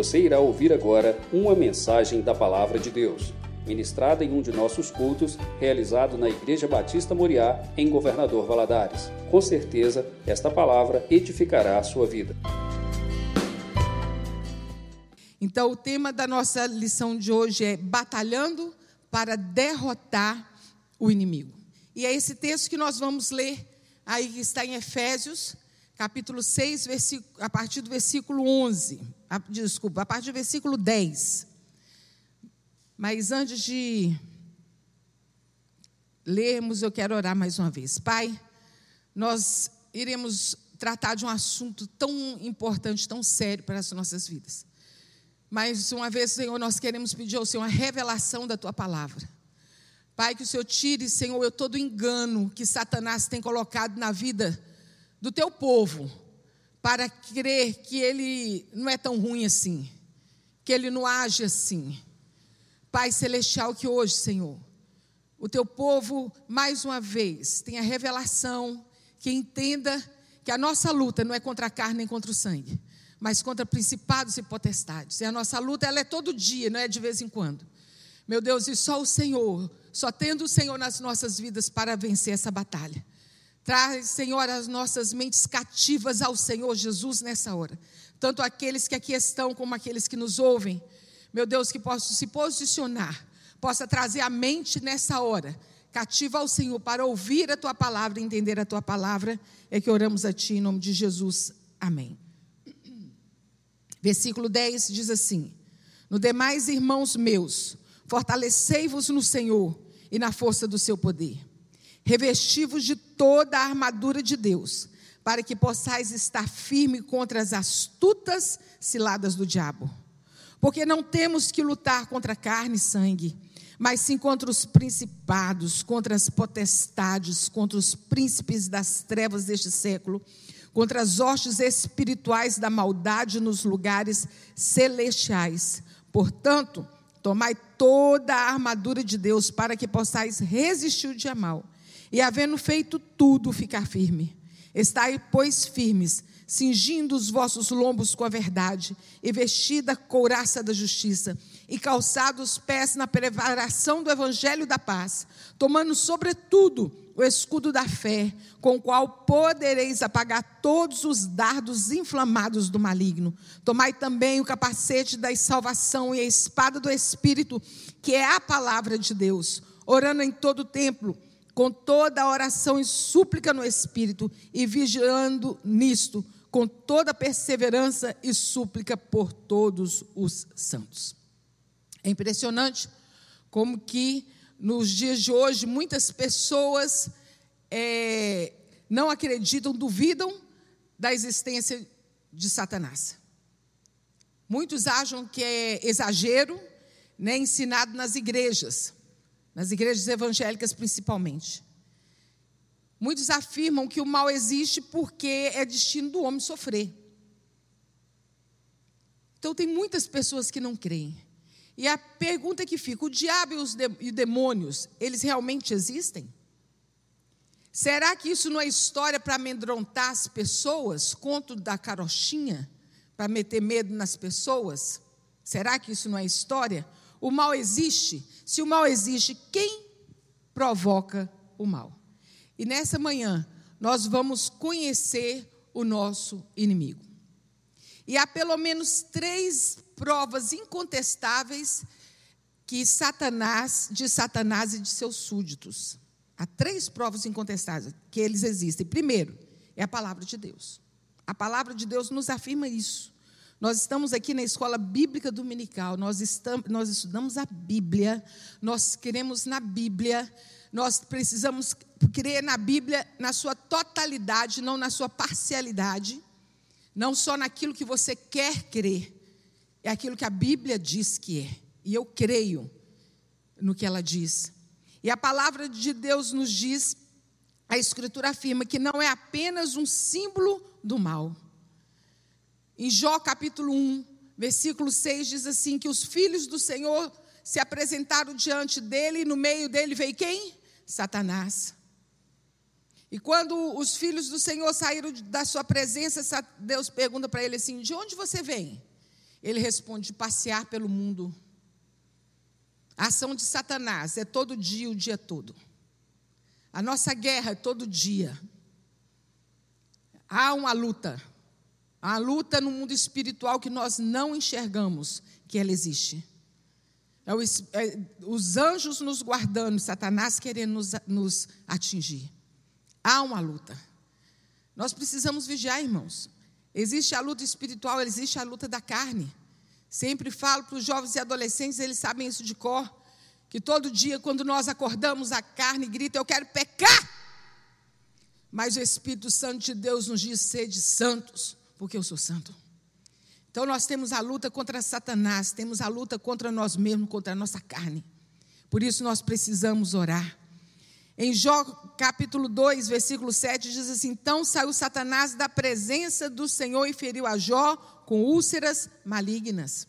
Você irá ouvir agora uma mensagem da Palavra de Deus, ministrada em um de nossos cultos, realizado na Igreja Batista Moriá, em Governador Valadares. Com certeza, esta palavra edificará a sua vida. Então, o tema da nossa lição de hoje é Batalhando para derrotar o inimigo. E é esse texto que nós vamos ler aí que está em Efésios, capítulo 6, a partir do versículo 11. A, desculpa, a partir do versículo 10. Mas antes de lermos, eu quero orar mais uma vez. Pai, nós iremos tratar de um assunto tão importante, tão sério para as nossas vidas. Mais uma vez, Senhor, nós queremos pedir ao Senhor a revelação da tua palavra. Pai, que o Senhor tire, Senhor, eu todo engano que Satanás tem colocado na vida do teu povo, para crer que ele não é tão ruim assim, que ele não age assim. Pai celestial, que hoje, Senhor, o teu povo, mais uma vez, tenha revelação, que entenda que a nossa luta não é contra a carne nem contra o sangue, mas contra principados e potestades. E a nossa luta ela é todo dia, não é de vez em quando. Meu Deus, e só o Senhor, só tendo o Senhor nas nossas vidas para vencer essa batalha. Traz, Senhor, as nossas mentes cativas ao Senhor Jesus nessa hora. Tanto aqueles que aqui estão, como aqueles que nos ouvem. Meu Deus, que possa se posicionar, possa trazer a mente nessa hora, cativa ao Senhor para ouvir a tua palavra, entender a tua palavra. É que oramos a ti em nome de Jesus. Amém. Versículo 10 diz assim: No demais, irmãos meus, fortalecei-vos no Senhor e na força do seu poder. Revesti-vos de toda a armadura de Deus, para que possais estar firme contra as astutas ciladas do diabo. Porque não temos que lutar contra carne e sangue, mas sim contra os principados, contra as potestades, contra os príncipes das trevas deste século contra as hostes espirituais da maldade nos lugares celestiais. Portanto, tomai toda a armadura de Deus para que possais resistir o dia mal. E havendo feito tudo, ficar firme. Estai, pois, firmes, cingindo os vossos lombos com a verdade, e vestida a couraça da justiça, e calçados os pés na preparação do evangelho da paz, tomando sobretudo o escudo da fé, com o qual podereis apagar todos os dardos inflamados do maligno. Tomai também o capacete da salvação e a espada do Espírito, que é a palavra de Deus, orando em todo o templo, com toda a oração e súplica no Espírito, e vigiando nisto, com toda perseverança e súplica por todos os santos. É impressionante como que nos dias de hoje, muitas pessoas é, não acreditam, duvidam da existência de Satanás. Muitos acham que é exagero, né, ensinado nas igrejas, nas igrejas evangélicas principalmente. Muitos afirmam que o mal existe porque é destino do homem sofrer. Então, tem muitas pessoas que não creem. E a pergunta que fica: o diabo e os demônios, eles realmente existem? Será que isso não é história para amedrontar as pessoas? Conto da carochinha? Para meter medo nas pessoas? Será que isso não é história? O mal existe? Se o mal existe, quem provoca o mal? E nessa manhã, nós vamos conhecer o nosso inimigo. E há pelo menos três provas incontestáveis que Satanás, de Satanás e de seus súditos. Há três provas incontestáveis que eles existem. Primeiro, é a palavra de Deus. A palavra de Deus nos afirma isso. Nós estamos aqui na escola bíblica dominical, nós, estamos, nós estudamos a Bíblia, nós queremos na Bíblia, nós precisamos crer na Bíblia na sua totalidade, não na sua parcialidade, não só naquilo que você quer crer, é aquilo que a Bíblia diz que é. E eu creio no que ela diz. E a palavra de Deus nos diz, a Escritura afirma que não é apenas um símbolo do mal. Em Jó capítulo 1, versículo 6 diz assim: que os filhos do Senhor se apresentaram diante dele, e no meio dele veio quem? Satanás. E quando os filhos do Senhor saíram da sua presença, Deus pergunta para ele assim: De onde você vem? Ele responde: passear pelo mundo. A ação de Satanás é todo dia, o dia todo. A nossa guerra é todo dia. Há uma luta. Uma luta no mundo espiritual que nós não enxergamos que ela existe. É, o, é os anjos nos guardando, Satanás querendo nos, nos atingir. Há uma luta. Nós precisamos vigiar, irmãos. Existe a luta espiritual, existe a luta da carne. Sempre falo para os jovens e adolescentes, eles sabem isso de cor, que todo dia, quando nós acordamos, a carne grita: Eu quero pecar. Mas o Espírito Santo de Deus nos diz: Sede santos, porque eu sou santo. Então nós temos a luta contra Satanás, temos a luta contra nós mesmos, contra a nossa carne. Por isso nós precisamos orar. Em Jó capítulo 2, versículo 7, diz assim: Então saiu Satanás da presença do Senhor e feriu a Jó com úlceras malignas.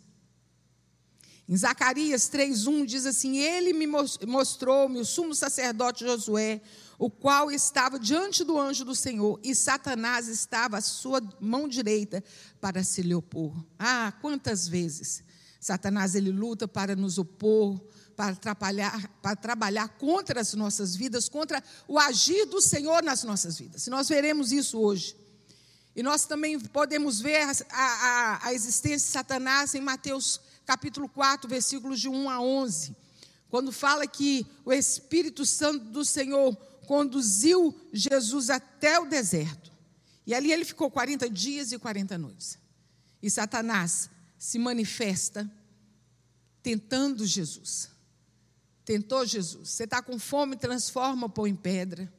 Em Zacarias 3:1 diz assim: Ele me mostrou-me o sumo sacerdote Josué, o qual estava diante do anjo do Senhor, e Satanás estava à sua mão direita para se lhe opor. Ah, quantas vezes Satanás ele luta para nos opor, para trabalhar, para trabalhar contra as nossas vidas, contra o agir do Senhor nas nossas vidas. Nós veremos isso hoje. E nós também podemos ver a, a, a existência de Satanás em Mateus capítulo 4, versículos de 1 a 11, quando fala que o Espírito Santo do Senhor conduziu Jesus até o deserto. E ali ele ficou 40 dias e 40 noites. E Satanás se manifesta tentando Jesus tentou Jesus. Você está com fome, transforma pão em pedra.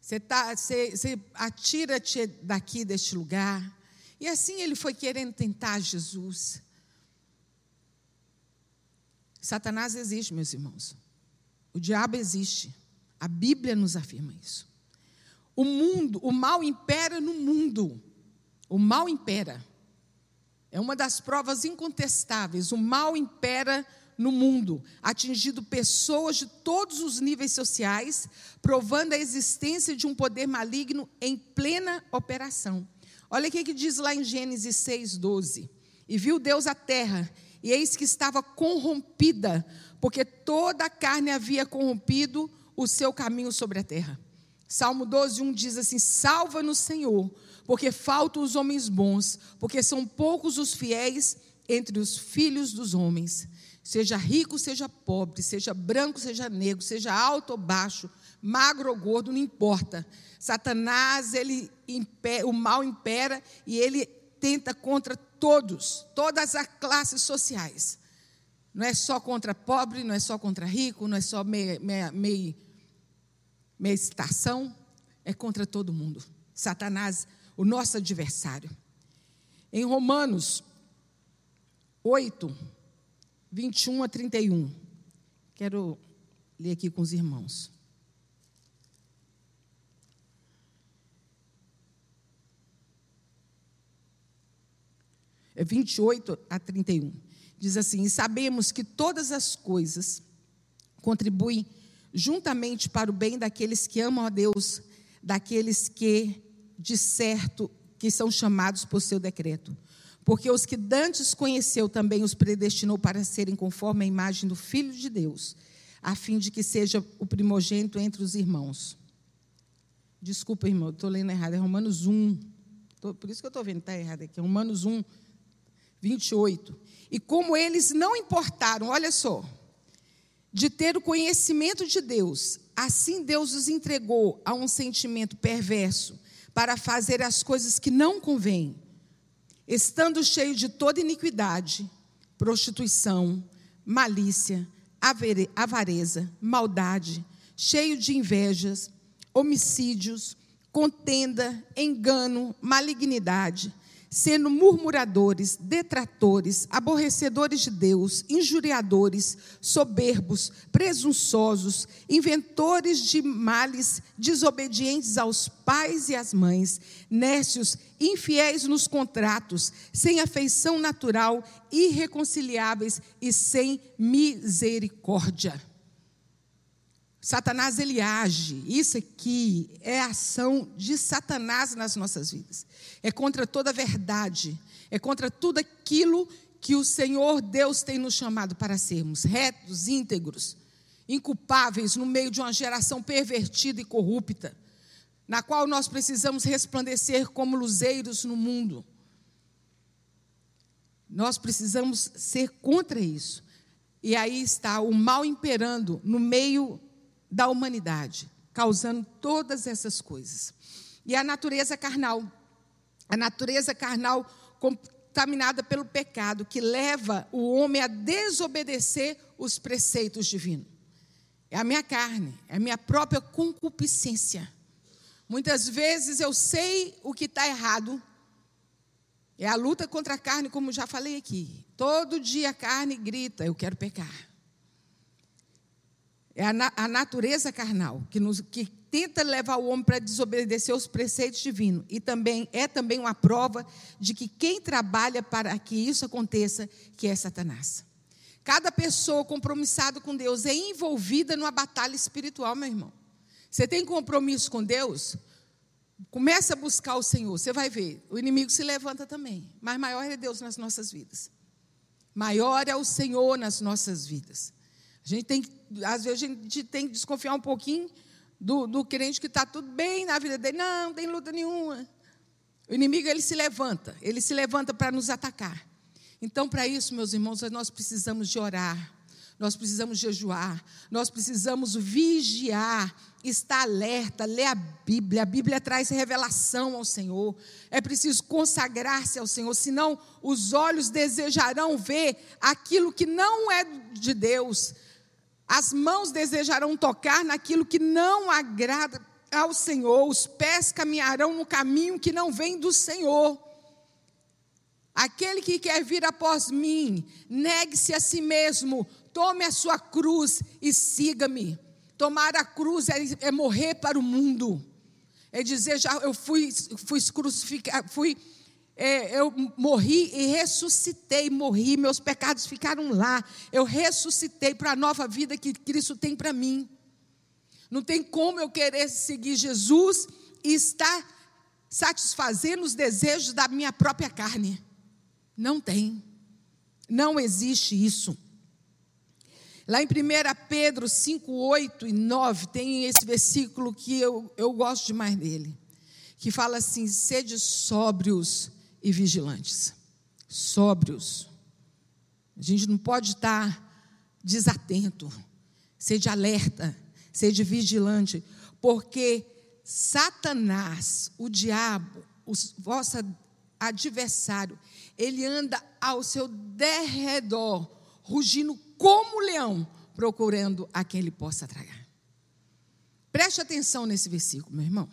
Você, tá, você, você atira-te daqui deste lugar. E assim ele foi querendo tentar Jesus. Satanás existe, meus irmãos. O diabo existe. A Bíblia nos afirma isso. O mundo, o mal impera no mundo. O mal impera. É uma das provas incontestáveis. O mal impera no mundo, atingindo pessoas de todos os níveis sociais, provando a existência de um poder maligno em plena operação. Olha o que diz lá em Gênesis 6,12. E viu Deus a terra, e eis que estava corrompida, porque toda a carne havia corrompido o seu caminho sobre a terra. Salmo 12, 1 diz assim: Salva-nos, Senhor, porque faltam os homens bons, porque são poucos os fiéis entre os filhos dos homens. Seja rico, seja pobre, seja branco, seja negro, seja alto ou baixo, magro ou gordo, não importa. Satanás, ele o mal impera e ele tenta contra todos, todas as classes sociais. Não é só contra pobre, não é só contra rico, não é só meia, meia, meia, meia estação, é contra todo mundo. Satanás, o nosso adversário. Em Romanos 8, 21 a 31. Quero ler aqui com os irmãos. É 28 a 31. Diz assim: E sabemos que todas as coisas contribuem juntamente para o bem daqueles que amam a Deus, daqueles que, de certo, que são chamados por seu decreto porque os que dantes conheceu também os predestinou para serem conforme a imagem do Filho de Deus, a fim de que seja o primogênito entre os irmãos. Desculpa, irmão, estou lendo errado, é Romanos 1. Tô, por isso que eu estou vendo, está errado aqui. Romanos 1, 28. E como eles não importaram, olha só, de ter o conhecimento de Deus, assim Deus os entregou a um sentimento perverso para fazer as coisas que não convêm estando cheio de toda iniquidade, prostituição, malícia, avareza, maldade, cheio de invejas, homicídios, contenda, engano, malignidade, sendo murmuradores, detratores, aborrecedores de Deus, injuriadores, soberbos, presunçosos, inventores de males, desobedientes aos pais e às mães, nécios, infiéis nos contratos, sem afeição natural, irreconciliáveis e sem misericórdia. Satanás ele age. Isso aqui é a ação de Satanás nas nossas vidas. É contra toda a verdade, é contra tudo aquilo que o Senhor Deus tem nos chamado para sermos retos, íntegros, inculpáveis no meio de uma geração pervertida e corrupta, na qual nós precisamos resplandecer como luzeiros no mundo. Nós precisamos ser contra isso. E aí está o mal imperando no meio da humanidade, causando todas essas coisas. E a natureza carnal, a natureza carnal contaminada pelo pecado, que leva o homem a desobedecer os preceitos divinos. É a minha carne, é a minha própria concupiscência. Muitas vezes eu sei o que está errado. É a luta contra a carne, como já falei aqui. Todo dia a carne grita: Eu quero pecar. É a, na, a natureza carnal que, nos, que tenta levar o homem para desobedecer os preceitos divinos. E também é também uma prova de que quem trabalha para que isso aconteça, que é Satanás. Cada pessoa compromissada com Deus é envolvida numa batalha espiritual, meu irmão. Você tem compromisso com Deus? Começa a buscar o Senhor, você vai ver. O inimigo se levanta também, mas maior é Deus nas nossas vidas. Maior é o Senhor nas nossas vidas. Gente tem, às vezes a gente tem que desconfiar um pouquinho do, do crente que está tudo bem na vida dele. Não, não tem luta nenhuma. O inimigo ele se levanta, ele se levanta para nos atacar. Então, para isso, meus irmãos, nós precisamos de orar, nós precisamos jejuar, nós precisamos vigiar, estar alerta, ler a Bíblia. A Bíblia traz revelação ao Senhor. É preciso consagrar-se ao Senhor, senão os olhos desejarão ver aquilo que não é de Deus. As mãos desejarão tocar naquilo que não agrada ao Senhor. Os pés caminharão no caminho que não vem do Senhor. Aquele que quer vir após mim, negue-se a si mesmo, tome a sua cruz e siga-me. Tomar a cruz é, é, morrer para o mundo. É dizer, já eu fui, fui crucificado, fui, é, eu morri e ressuscitei, morri, meus pecados ficaram lá. Eu ressuscitei para a nova vida que Cristo tem para mim. Não tem como eu querer seguir Jesus e estar satisfazendo os desejos da minha própria carne. Não tem. Não existe isso. Lá em 1 Pedro 5, 8 e 9, tem esse versículo que eu, eu gosto demais dele, que fala assim: sede sóbrios e vigilantes. Sóbrios. A gente não pode estar desatento. Sede alerta, sede vigilante, porque Satanás, o diabo, o vosso adversário, ele anda ao seu derredor, rugindo como leão, procurando a quem ele possa tragar. Preste atenção nesse versículo, meu irmão.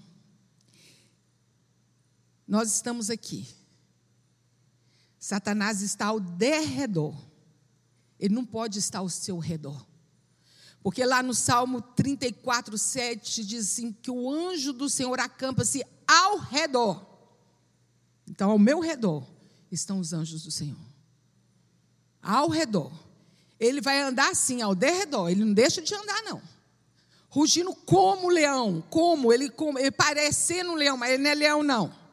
Nós estamos aqui. Satanás está ao derredor. Ele não pode estar ao seu redor. Porque lá no Salmo 34, 7 diz assim: que o anjo do Senhor acampa-se ao redor. Então, ao meu redor estão os anjos do Senhor. Ao redor. Ele vai andar assim, ao derredor. Ele não deixa de andar, não. Rugindo como leão. Como? Ele, como, ele parecendo um leão, mas ele não é leão, não.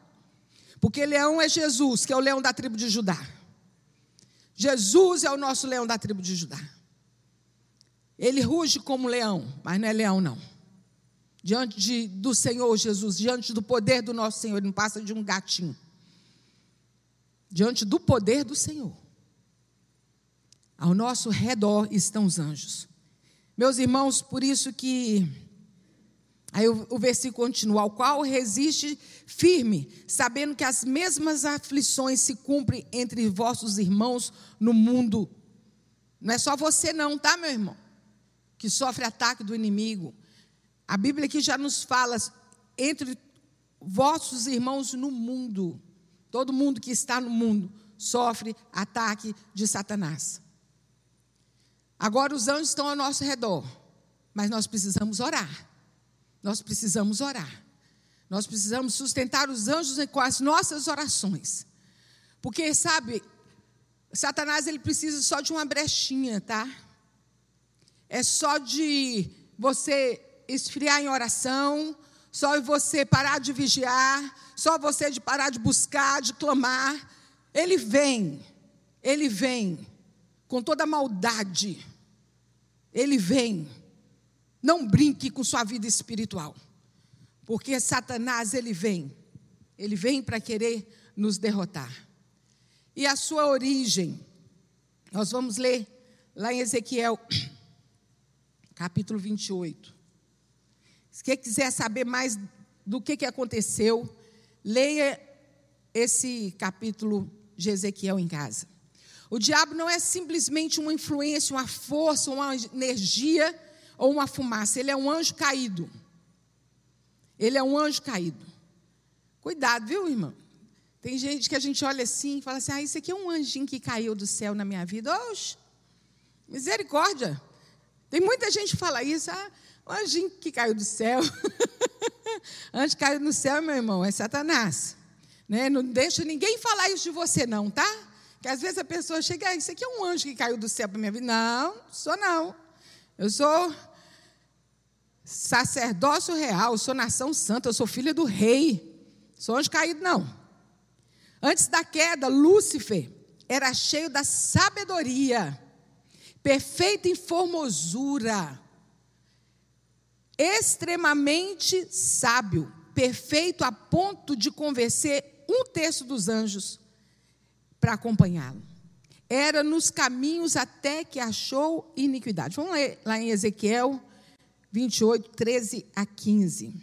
Porque leão é Jesus, que é o leão da tribo de Judá. Jesus é o nosso leão da tribo de Judá. Ele ruge como leão, mas não é leão, não. Diante de, do Senhor Jesus, diante do poder do nosso Senhor, ele não passa de um gatinho diante do poder do Senhor. Ao nosso redor estão os anjos. Meus irmãos, por isso que aí o, o versículo continua, ao qual resiste firme, sabendo que as mesmas aflições se cumprem entre vossos irmãos no mundo. Não é só você não, tá, meu irmão? Que sofre ataque do inimigo. A Bíblia aqui já nos fala entre vossos irmãos no mundo. Todo mundo que está no mundo sofre ataque de Satanás. Agora os anjos estão ao nosso redor, mas nós precisamos orar. Nós precisamos orar. Nós precisamos sustentar os anjos com as nossas orações. Porque, sabe, Satanás ele precisa só de uma brechinha, tá? É só de você esfriar em oração, só você parar de vigiar, só você de parar de buscar, de clamar. Ele vem. ele vem com toda maldade. Ele vem. Não brinque com sua vida espiritual. Porque Satanás, ele vem. Ele vem para querer nos derrotar. E a sua origem, nós vamos ler lá em Ezequiel, capítulo 28. Se você quiser saber mais do que, que aconteceu, leia esse capítulo de Ezequiel em casa. O diabo não é simplesmente uma influência, uma força, uma energia ou uma fumaça. Ele é um anjo caído. Ele é um anjo caído. Cuidado, viu, irmão? Tem gente que a gente olha assim e fala assim: ah, isso aqui é um anjinho que caiu do céu na minha vida. Oxe, misericórdia. Tem muita gente que fala isso, ah, o anjinho que caiu do céu. anjo caiu do céu, meu irmão, é Satanás. Né? Não deixa ninguém falar isso de você, não, tá? Que às vezes a pessoa chega, ah, isso aqui é um anjo que caiu do céu para minha vida. Não, sou não. Eu sou sacerdócio real, sou nação santa, eu sou filha do rei. Sou anjo caído, não. Antes da queda, Lúcifer era cheio da sabedoria, perfeito em formosura, extremamente sábio, perfeito a ponto de convencer um terço dos anjos para acompanhá-lo. Era nos caminhos até que achou iniquidade. Vamos ler lá em Ezequiel 28, 13 a 15.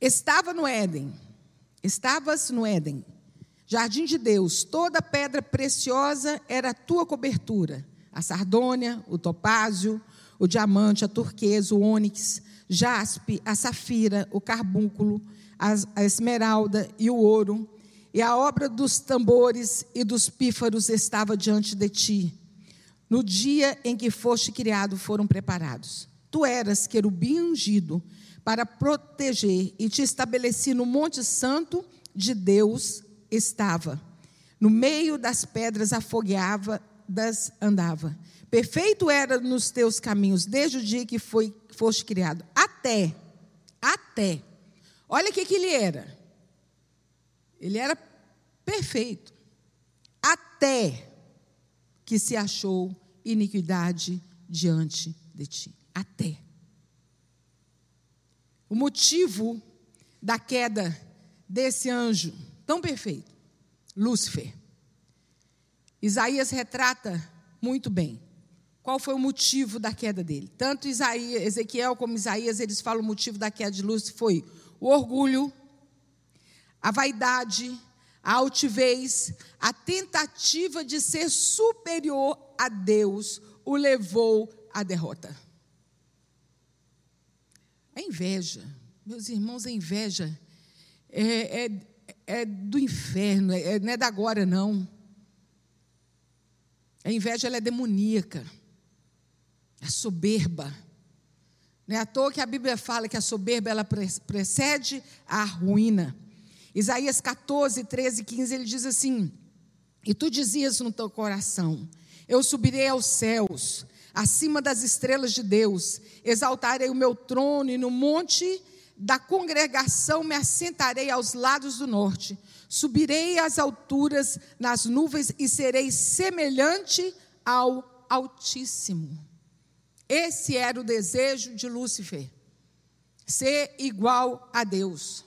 Estava no Éden Estavas no Éden, jardim de Deus, toda pedra preciosa era a tua cobertura: a sardônia, o topázio, o diamante, a turquesa, o ônix, jaspe, a safira, o carbúnculo, a esmeralda e o ouro. E a obra dos tambores e dos pífaros estava diante de ti. No dia em que foste criado, foram preparados. Tu eras querubim ungido para proteger, e te estabeleci no Monte Santo de Deus estava. No meio das pedras afogueava, das andava. Perfeito era nos teus caminhos, desde o dia que foi, foste criado, até, até. Olha o que, que ele era. Ele era perfeito. Até que se achou iniquidade diante de ti. Até. O motivo da queda desse anjo tão perfeito, Lúcifer. Isaías retrata muito bem qual foi o motivo da queda dele. Tanto Isaías, Ezequiel como Isaías, eles falam o motivo da queda de Lúcifer foi o orgulho, a vaidade, a altivez, a tentativa de ser superior a Deus o levou à derrota. A inveja, meus irmãos, a inveja é, é, é do inferno, é, não é da agora, não. A inveja é demoníaca, é soberba. Não é à toa que a Bíblia fala que a soberba ela precede a ruína. Isaías 14, 13, 15, ele diz assim: E tu dizias no teu coração: Eu subirei aos céus, acima das estrelas de Deus, exaltarei o meu trono e no monte da congregação me assentarei aos lados do norte, subirei às alturas nas nuvens e serei semelhante ao Altíssimo. Esse era o desejo de Lúcifer, ser igual a Deus.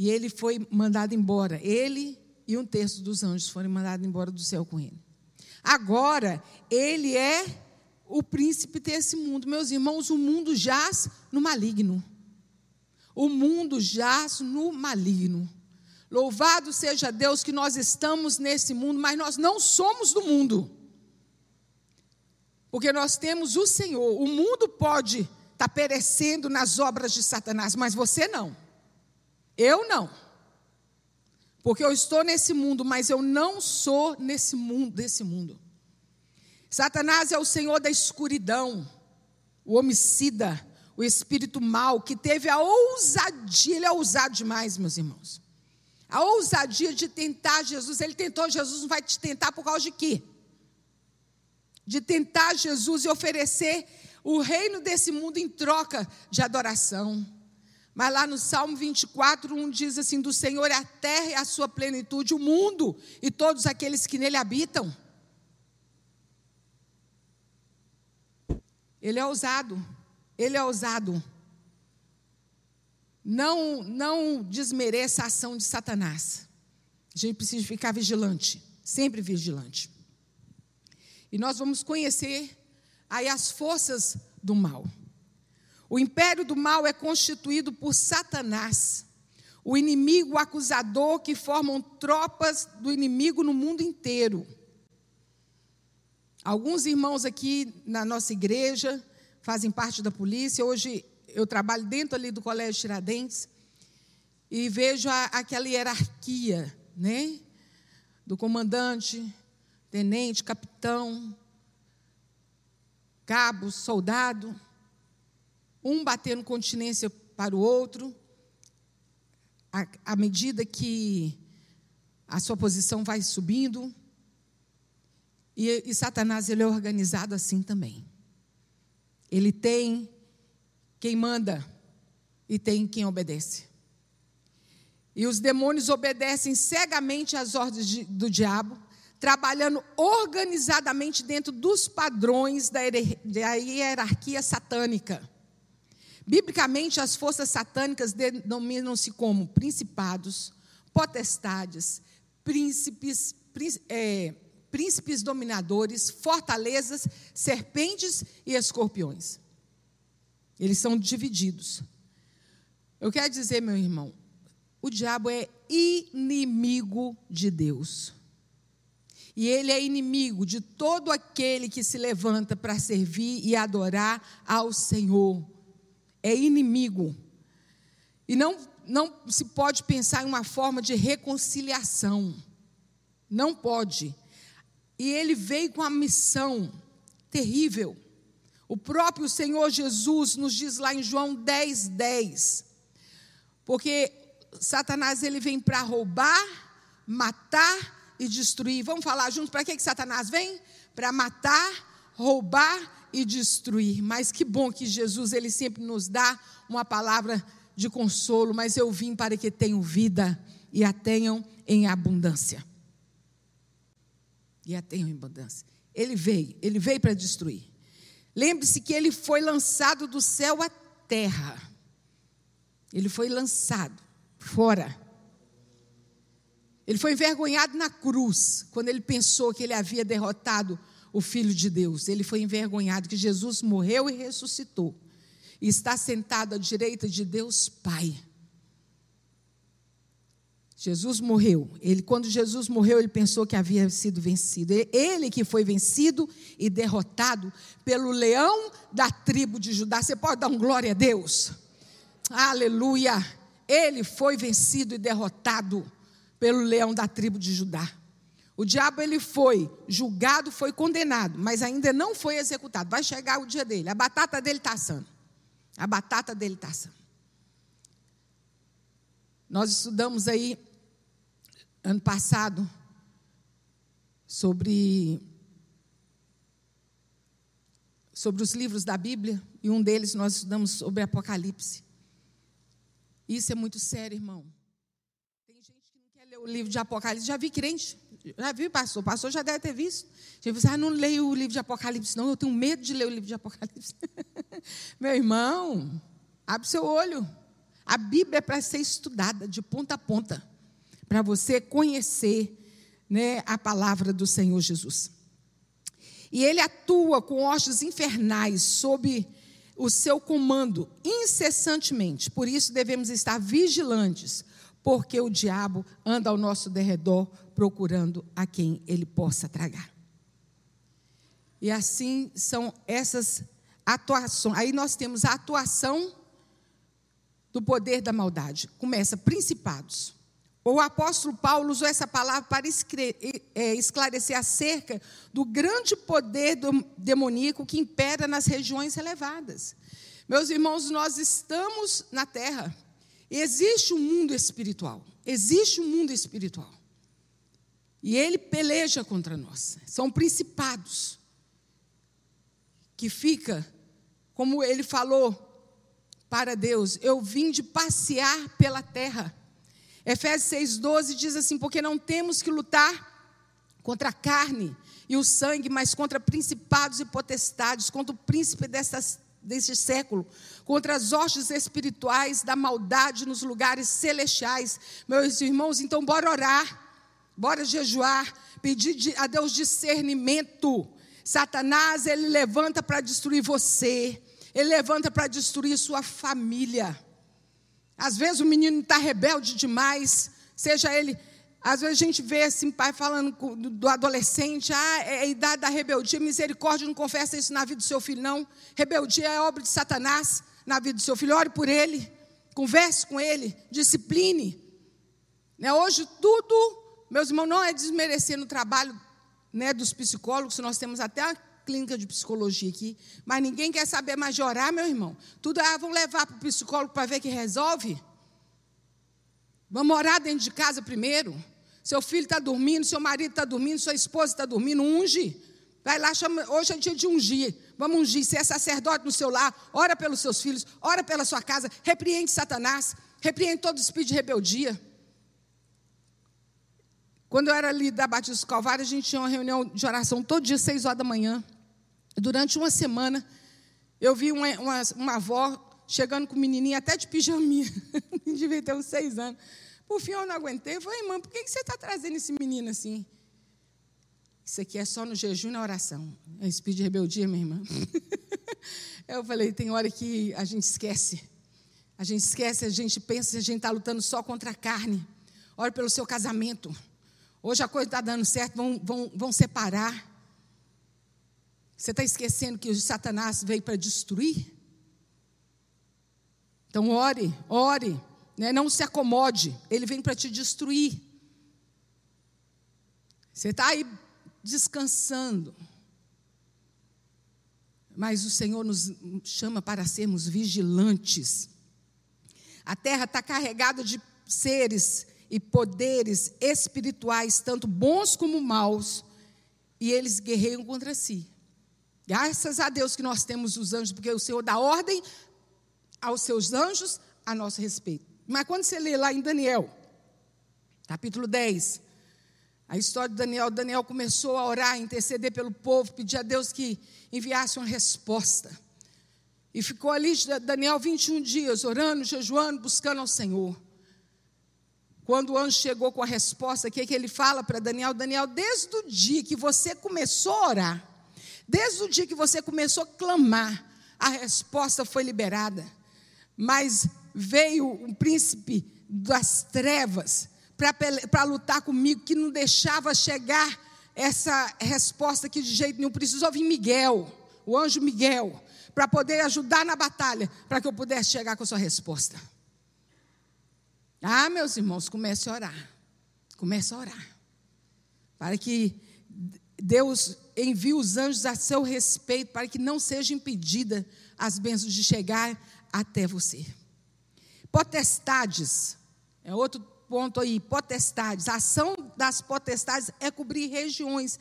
E ele foi mandado embora, ele e um terço dos anjos foram mandados embora do céu com ele. Agora, ele é o príncipe desse mundo. Meus irmãos, o mundo jaz no maligno. O mundo jaz no maligno. Louvado seja Deus que nós estamos nesse mundo, mas nós não somos do mundo. Porque nós temos o Senhor. O mundo pode estar tá perecendo nas obras de Satanás, mas você não. Eu não. Porque eu estou nesse mundo, mas eu não sou nesse mundo, desse mundo. Satanás é o senhor da escuridão, o homicida, o espírito mau que teve a ousadia, ele é ousado demais, meus irmãos. A ousadia de tentar Jesus, ele tentou Jesus, não vai te tentar por causa de quê? De tentar Jesus e oferecer o reino desse mundo em troca de adoração. Mas lá no Salmo 24, um diz assim: Do Senhor é a terra e a sua plenitude, o mundo e todos aqueles que nele habitam. Ele é ousado, ele é ousado. Não, não desmereça a ação de Satanás. A gente precisa ficar vigilante, sempre vigilante. E nós vamos conhecer aí as forças do mal. O império do mal é constituído por Satanás, o inimigo acusador que formam tropas do inimigo no mundo inteiro. Alguns irmãos aqui na nossa igreja fazem parte da polícia. Hoje eu trabalho dentro ali do Colégio Tiradentes e vejo a, aquela hierarquia, né? Do comandante, tenente, capitão, cabo, soldado, um batendo continência para o outro, à medida que a sua posição vai subindo. E, e Satanás ele é organizado assim também. Ele tem quem manda e tem quem obedece. E os demônios obedecem cegamente às ordens de, do diabo, trabalhando organizadamente dentro dos padrões da, da hierarquia satânica. Biblicamente, as forças satânicas denominam-se como principados, potestades, príncipes, príncipes é, príncipes dominadores, fortalezas, serpentes e escorpiões. Eles são divididos. Eu quero dizer, meu irmão, o diabo é inimigo de Deus. E ele é inimigo de todo aquele que se levanta para servir e adorar ao Senhor. É inimigo. E não, não se pode pensar em uma forma de reconciliação. Não pode. E ele veio com a missão terrível. O próprio Senhor Jesus nos diz lá em João 10, 10. Porque Satanás ele vem para roubar, matar e destruir. Vamos falar juntos, para que, que Satanás vem? Para matar, roubar e destruir. Mas que bom que Jesus ele sempre nos dá uma palavra de consolo, mas eu vim para que tenham vida e a tenham em abundância e a tenham em abundância. Ele veio, ele veio para destruir. Lembre-se que ele foi lançado do céu à terra. Ele foi lançado fora. Ele foi envergonhado na cruz, quando ele pensou que ele havia derrotado o Filho de Deus. Ele foi envergonhado que Jesus morreu e ressuscitou. E está sentado à direita de Deus Pai. Jesus morreu. Ele, quando Jesus morreu, ele pensou que havia sido vencido. Ele que foi vencido e derrotado pelo leão da tribo de Judá. Você pode dar um glória a Deus? Aleluia! Ele foi vencido e derrotado pelo leão da tribo de Judá. O diabo ele foi julgado, foi condenado, mas ainda não foi executado. Vai chegar o dia dele. A batata dele está assando. A batata dele está assando. Nós estudamos aí ano passado sobre sobre os livros da Bíblia e um deles nós estudamos sobre Apocalipse. Isso é muito sério, irmão. Tem gente que não quer ler o livro de Apocalipse. Já vi crente, já vi pastor, pastor já deve ter visto. Já disse, ah, não leio o livro de Apocalipse, não, eu tenho medo de ler o livro de Apocalipse. Meu irmão, abre seu olho. A Bíblia é para ser estudada de ponta a ponta para você conhecer né, a palavra do Senhor Jesus. E ele atua com hostes infernais sob o seu comando incessantemente. Por isso devemos estar vigilantes, porque o diabo anda ao nosso derredor procurando a quem ele possa tragar. E assim são essas atuações. Aí nós temos a atuação do poder da maldade. Começa principados. O apóstolo Paulo usou essa palavra para é, esclarecer acerca do grande poder demoníaco que impera nas regiões elevadas. Meus irmãos, nós estamos na terra. Existe um mundo espiritual. Existe um mundo espiritual. E ele peleja contra nós. São principados que fica, como ele falou, para Deus. Eu vim de passear pela terra. Efésios 6,12 diz assim: Porque não temos que lutar contra a carne e o sangue, mas contra principados e potestades, contra o príncipe dessas, deste século, contra as hostes espirituais da maldade nos lugares celestiais. Meus irmãos, então bora orar, bora jejuar, pedir a Deus discernimento. Satanás, ele levanta para destruir você, ele levanta para destruir sua família. Às vezes o menino está rebelde demais, seja ele. Às vezes a gente vê assim, pai falando do adolescente, ah, é a idade da rebeldia, misericórdia, não confessa isso na vida do seu filho, não. Rebeldia é obra de Satanás na vida do seu filho. Ore por ele, converse com ele, discipline. Né, hoje tudo, meus irmãos, não é desmerecendo o trabalho né, dos psicólogos, nós temos até a clínica de psicologia aqui, mas ninguém quer saber mais de orar, meu irmão. Tudo ah, vão levar para o psicólogo para ver que resolve. Vamos orar dentro de casa primeiro. Seu filho está dormindo, seu marido está dormindo, sua esposa está dormindo, unge. Vai lá, chama, hoje é dia de ungir. Vamos ungir. Se é sacerdote no seu lar, ora pelos seus filhos, ora pela sua casa, repreende Satanás, repreende todo espírito de rebeldia. Quando eu era ali da Batista do Calvário, a gente tinha uma reunião de oração todo dia, seis horas da manhã. Durante uma semana, eu vi uma, uma, uma avó chegando com o menininho até de pijaminha. Devia ter uns seis anos. Por fim, eu não aguentei. Eu falei, irmã, por que você está trazendo esse menino assim? Isso aqui é só no jejum e na oração. É espírito de rebeldia, minha irmã. eu falei, tem hora que a gente esquece. A gente esquece, a gente pensa que a gente está lutando só contra a carne. Ore pelo seu casamento. Hoje a coisa está dando certo, vão, vão, vão separar. Você está esquecendo que o Satanás veio para destruir? Então, ore, ore, né? não se acomode, ele vem para te destruir. Você está aí descansando, mas o Senhor nos chama para sermos vigilantes. A terra está carregada de seres e poderes espirituais, tanto bons como maus, e eles guerreiam contra si. Graças a Deus que nós temos os anjos, porque o Senhor dá ordem aos seus anjos a nosso respeito. Mas quando você lê lá em Daniel, capítulo 10, a história de Daniel, Daniel começou a orar, a interceder pelo povo, pedir a Deus que enviasse uma resposta. E ficou ali, Daniel, 21 dias, orando, jejuando, buscando ao Senhor. Quando o anjo chegou com a resposta, o que, é que ele fala para Daniel? Daniel, desde o dia que você começou a orar, Desde o dia que você começou a clamar, a resposta foi liberada. Mas veio um príncipe das trevas para lutar comigo, que não deixava chegar essa resposta que de jeito nenhum precisou vir Miguel, o anjo Miguel, para poder ajudar na batalha, para que eu pudesse chegar com a sua resposta. Ah, meus irmãos, comece a orar. Comece a orar. Para que Deus envia os anjos a seu respeito para que não seja impedida as bênçãos de chegar até você. Potestades, é outro ponto aí, potestades. A ação das potestades é cobrir regiões.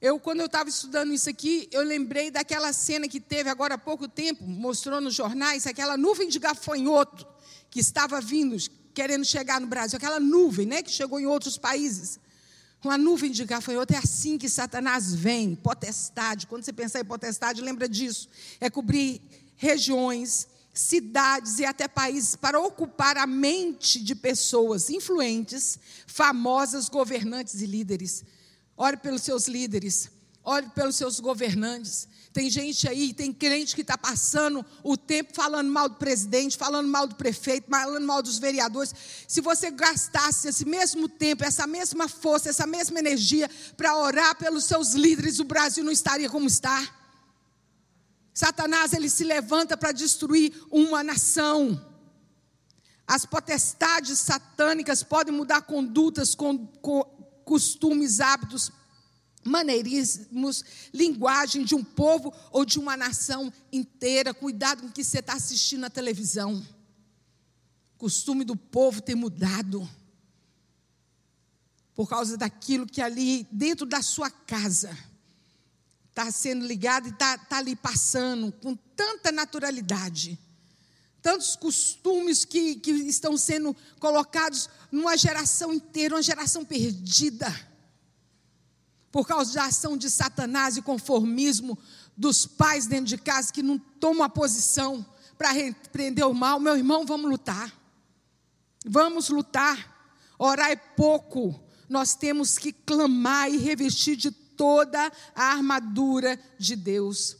Eu, quando eu estava estudando isso aqui, eu lembrei daquela cena que teve agora há pouco tempo, mostrou nos jornais, aquela nuvem de gafanhoto que estava vindo, querendo chegar no Brasil, aquela nuvem, né, que chegou em outros países. Uma nuvem de gafanhoto é assim que Satanás vem, potestade. Quando você pensar em potestade, lembra disso. É cobrir regiões, cidades e até países para ocupar a mente de pessoas influentes, famosas, governantes e líderes. Ore pelos seus líderes, ore pelos seus governantes. Tem gente aí, tem crente que está passando o tempo falando mal do presidente, falando mal do prefeito, falando mal dos vereadores. Se você gastasse esse mesmo tempo, essa mesma força, essa mesma energia para orar pelos seus líderes, o Brasil não estaria como está. Satanás ele se levanta para destruir uma nação. As potestades satânicas podem mudar condutas, costumes, hábitos, maneirismos, linguagem de um povo ou de uma nação inteira. Cuidado com o que você está assistindo na televisão. O costume do povo tem mudado. Por causa daquilo que ali, dentro da sua casa, está sendo ligado e está tá ali passando com tanta naturalidade. tantos costumes que, que estão sendo colocados numa geração inteira, uma geração perdida, por causa da ação de Satanás e conformismo dos pais dentro de casa que não tomam a posição para repreender o mal. Meu irmão, vamos lutar. Vamos lutar. Orar é pouco. Nós temos que clamar e revestir de toda a armadura de Deus.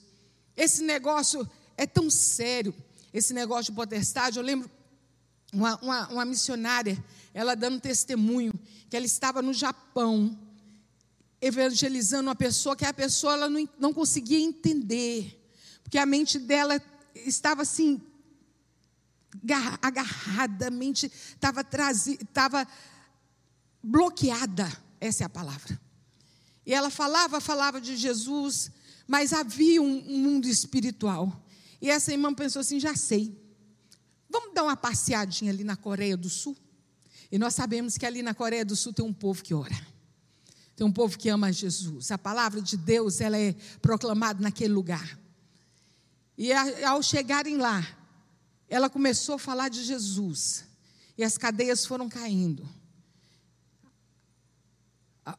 Esse negócio é tão sério esse negócio de potestade. Eu lembro uma, uma, uma missionária, ela dando testemunho, que ela estava no Japão, evangelizando uma pessoa que a pessoa ela não, não conseguia entender, porque a mente dela estava assim, agarrada, a mente estava estava bloqueada, essa é a palavra. E ela falava, falava de Jesus, mas havia um, um mundo espiritual. E essa irmã pensou assim: já sei. Vamos dar uma passeadinha ali na Coreia do Sul? E nós sabemos que ali na Coreia do Sul tem um povo que ora. Tem um povo que ama Jesus. A palavra de Deus, ela é proclamada naquele lugar. E ao chegarem lá, ela começou a falar de Jesus. E as cadeias foram caindo.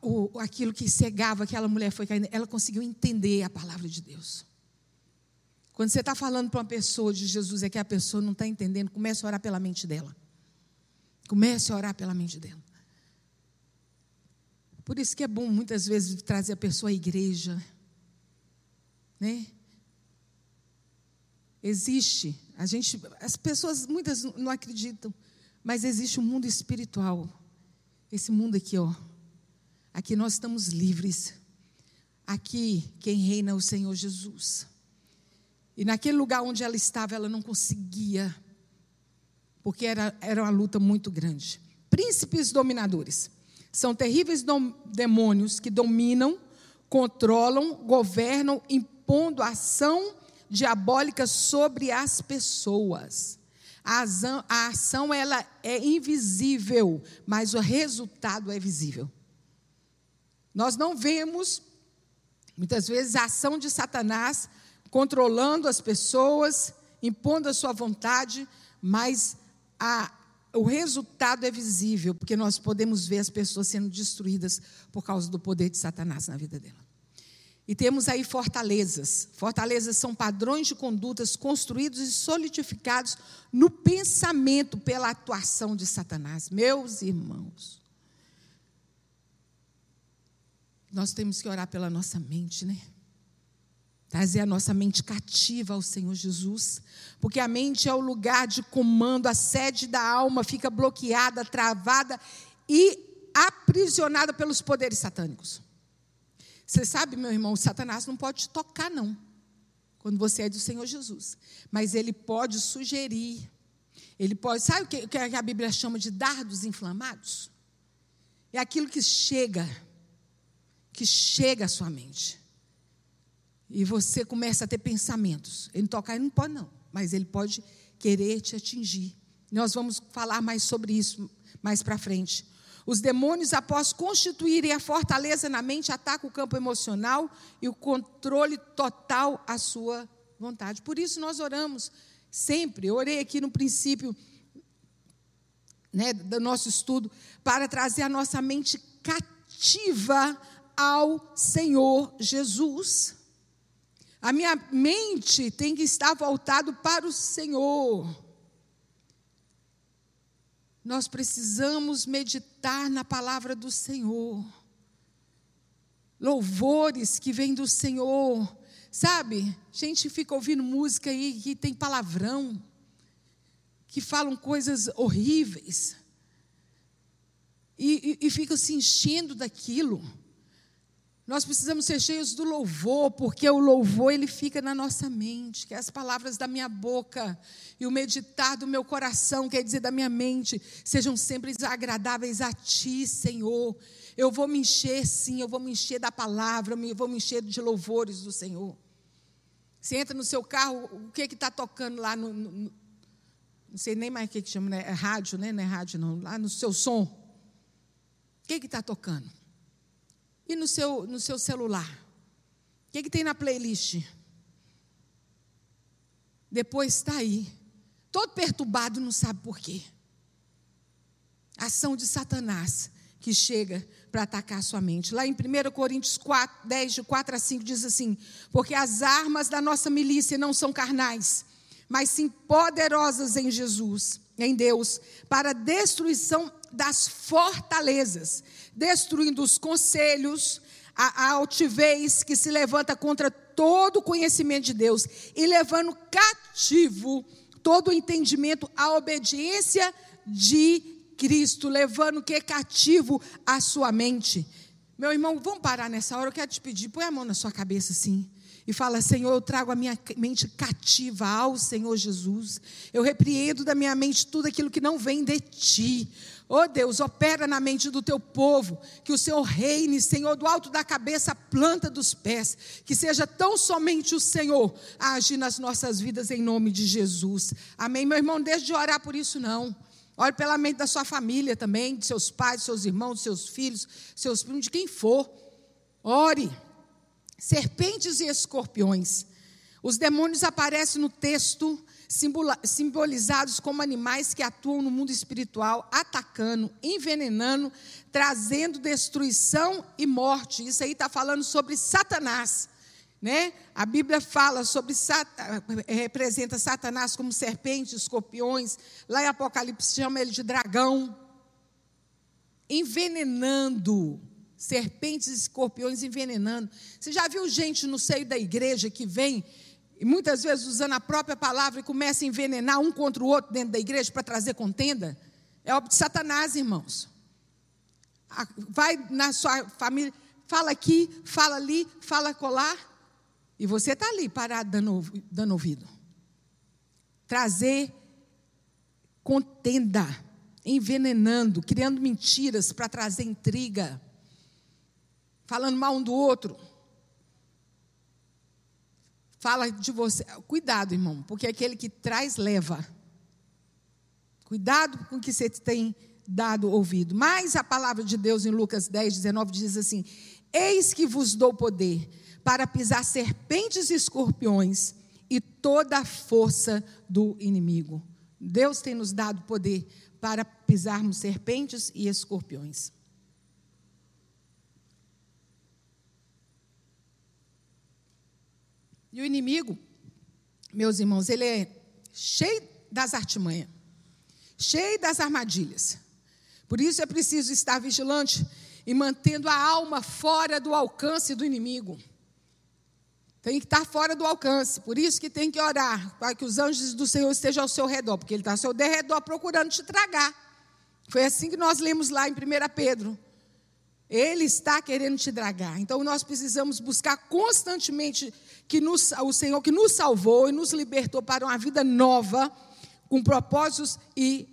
O, aquilo que cegava aquela mulher foi caindo. Ela conseguiu entender a palavra de Deus. Quando você está falando para uma pessoa de Jesus, é que a pessoa não está entendendo, comece a orar pela mente dela. Comece a orar pela mente dela. Por isso que é bom muitas vezes trazer a pessoa à igreja. Né? Existe, a gente, as pessoas muitas não acreditam, mas existe um mundo espiritual. Esse mundo aqui, ó. Aqui nós estamos livres. Aqui quem reina é o Senhor Jesus. E naquele lugar onde ela estava, ela não conseguia, porque era, era uma luta muito grande. Príncipes dominadores são terríveis dom, demônios que dominam, controlam, governam, impondo ação diabólica sobre as pessoas. A ação, a ação ela é invisível, mas o resultado é visível. Nós não vemos muitas vezes a ação de Satanás controlando as pessoas, impondo a sua vontade, mas a, o resultado é visível, porque nós podemos ver as pessoas sendo destruídas por causa do poder de Satanás na vida dela. E temos aí fortalezas. Fortalezas são padrões de condutas construídos e solidificados no pensamento pela atuação de Satanás. Meus irmãos, nós temos que orar pela nossa mente, né? Trazer a nossa mente cativa ao Senhor Jesus, porque a mente é o lugar de comando, a sede da alma fica bloqueada, travada e aprisionada pelos poderes satânicos. Você sabe, meu irmão, Satanás não pode te tocar, não, quando você é do Senhor Jesus, mas ele pode sugerir, ele pode, sabe o que, a Bíblia chama de dardos inflamados? É aquilo que chega, que chega à sua mente. E você começa a ter pensamentos. Ele tocar, ele não pode, não, mas ele pode querer te atingir. Nós vamos falar mais sobre isso mais para frente. Os demônios, após constituírem a fortaleza na mente, atacam o campo emocional e o controle total à sua vontade. Por isso nós oramos sempre. Eu orei aqui no princípio né, do nosso estudo para trazer a nossa mente cativa ao Senhor Jesus. A minha mente tem que estar voltado para o Senhor. Nós precisamos meditar na palavra do Senhor. Louvores que vêm do Senhor. Sabe, gente fica ouvindo música aí que tem palavrão, que falam coisas horríveis, e, e, e fica se enchendo daquilo. Nós precisamos ser cheios do louvor, porque o louvor ele fica na nossa mente, que é as palavras da minha boca e o meditar do meu coração, quer dizer da minha mente, sejam sempre agradáveis a ti, Senhor. Eu vou me encher, sim, eu vou me encher da palavra, eu vou me encher de louvores do Senhor. Você entra no seu carro, o que que está tocando lá no, no, não sei nem mais o que, que chama, né? É rádio, né? Não é rádio, não. Lá no seu som. O que está tocando? E no seu, no seu celular? O que, que tem na playlist? Depois está aí. todo perturbado, não sabe por quê. Ação de Satanás que chega para atacar a sua mente. Lá em 1 Coríntios 4, 10, de 4 a 5, diz assim: Porque as armas da nossa milícia não são carnais, mas sim poderosas em Jesus, em Deus, para destruição das fortalezas, destruindo os conselhos, a, a altivez que se levanta contra todo o conhecimento de Deus e levando cativo todo o entendimento à obediência de Cristo, levando o que cativo a sua mente. Meu irmão, vamos parar nessa hora, eu quero te pedir, põe a mão na sua cabeça assim. E fala, Senhor, eu trago a minha mente cativa ao Senhor Jesus. Eu repreendo da minha mente tudo aquilo que não vem de ti. Oh Deus, opera na mente do teu povo, que o Senhor reine, Senhor, do alto da cabeça, planta dos pés, que seja tão somente o Senhor a agir nas nossas vidas em nome de Jesus. Amém. Meu irmão, deixe de orar por isso, não. Ore pela mente da sua família também, de seus pais, seus irmãos, seus filhos, seus primos, de quem for. Ore. Serpentes e escorpiões. Os demônios aparecem no texto simbolizados como animais que atuam no mundo espiritual, atacando, envenenando, trazendo destruição e morte. Isso aí está falando sobre Satanás. Né? A Bíblia fala sobre, eh, representa Satanás como serpentes, escorpiões. Lá em Apocalipse chama ele de dragão. Envenenando. Serpentes escorpiões envenenando. Você já viu gente no seio da igreja que vem e muitas vezes usando a própria palavra e começa a envenenar um contra o outro dentro da igreja para trazer contenda? É obra de Satanás, irmãos. Vai na sua família, fala aqui, fala ali, fala colar, e você está ali parado dando, dando ouvido. Trazer contenda, envenenando, criando mentiras para trazer intriga, falando mal um do outro fala de você. Cuidado, irmão, porque aquele que traz, leva. Cuidado com o que você tem dado ouvido. Mas a palavra de Deus em Lucas 10, 19 diz assim: Eis que vos dou poder para pisar serpentes e escorpiões e toda a força do inimigo. Deus tem nos dado poder para pisarmos serpentes e escorpiões. E o inimigo, meus irmãos, ele é cheio das artimanhas, cheio das armadilhas. Por isso é preciso estar vigilante e mantendo a alma fora do alcance do inimigo. Tem que estar fora do alcance. Por isso que tem que orar para que os anjos do Senhor estejam ao seu redor, porque ele está ao seu derredor procurando te tragar. Foi assim que nós lemos lá em 1 Pedro. Ele está querendo te dragar. Então nós precisamos buscar constantemente que nos, o Senhor que nos salvou e nos libertou para uma vida nova, com propósitos e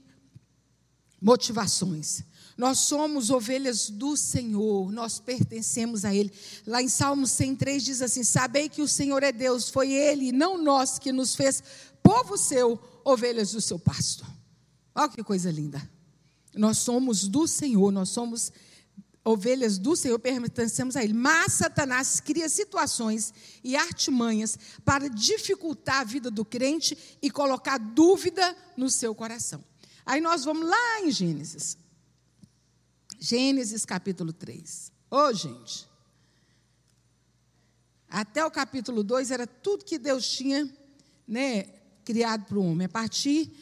motivações. Nós somos ovelhas do Senhor, nós pertencemos a Ele. Lá em Salmos 103 diz assim: Sabei que o Senhor é Deus, foi Ele, não nós, que nos fez povo seu, ovelhas do seu pasto. Olha que coisa linda. Nós somos do Senhor, nós somos ovelhas do Senhor, pertencemos a Ele. Mas Satanás cria situações e artimanhas para dificultar a vida do crente e colocar dúvida no seu coração. Aí nós vamos lá em Gênesis. Gênesis capítulo 3. Ô, oh, gente. Até o capítulo 2 era tudo que Deus tinha né, criado para o homem. A partir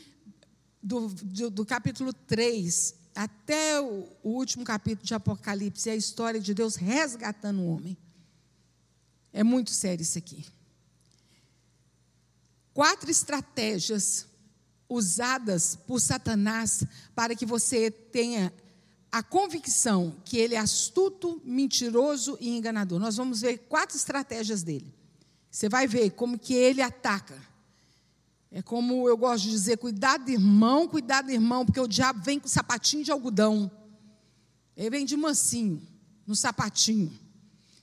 do, do, do capítulo 3, até o, último capítulo de Apocalipse, é a história de Deus resgatando o homem. É muito sério isso aqui. Quatro estratégias usadas por Satanás para que você tenha a convicção que ele é astuto, mentiroso e enganador. Nós vamos ver quatro estratégias dele. Você vai ver como que ele ataca. É como eu gosto de dizer, cuidado, irmão, cuidado, irmão, porque o diabo vem com sapatinho de algodão. Ele vem de mansinho, no sapatinho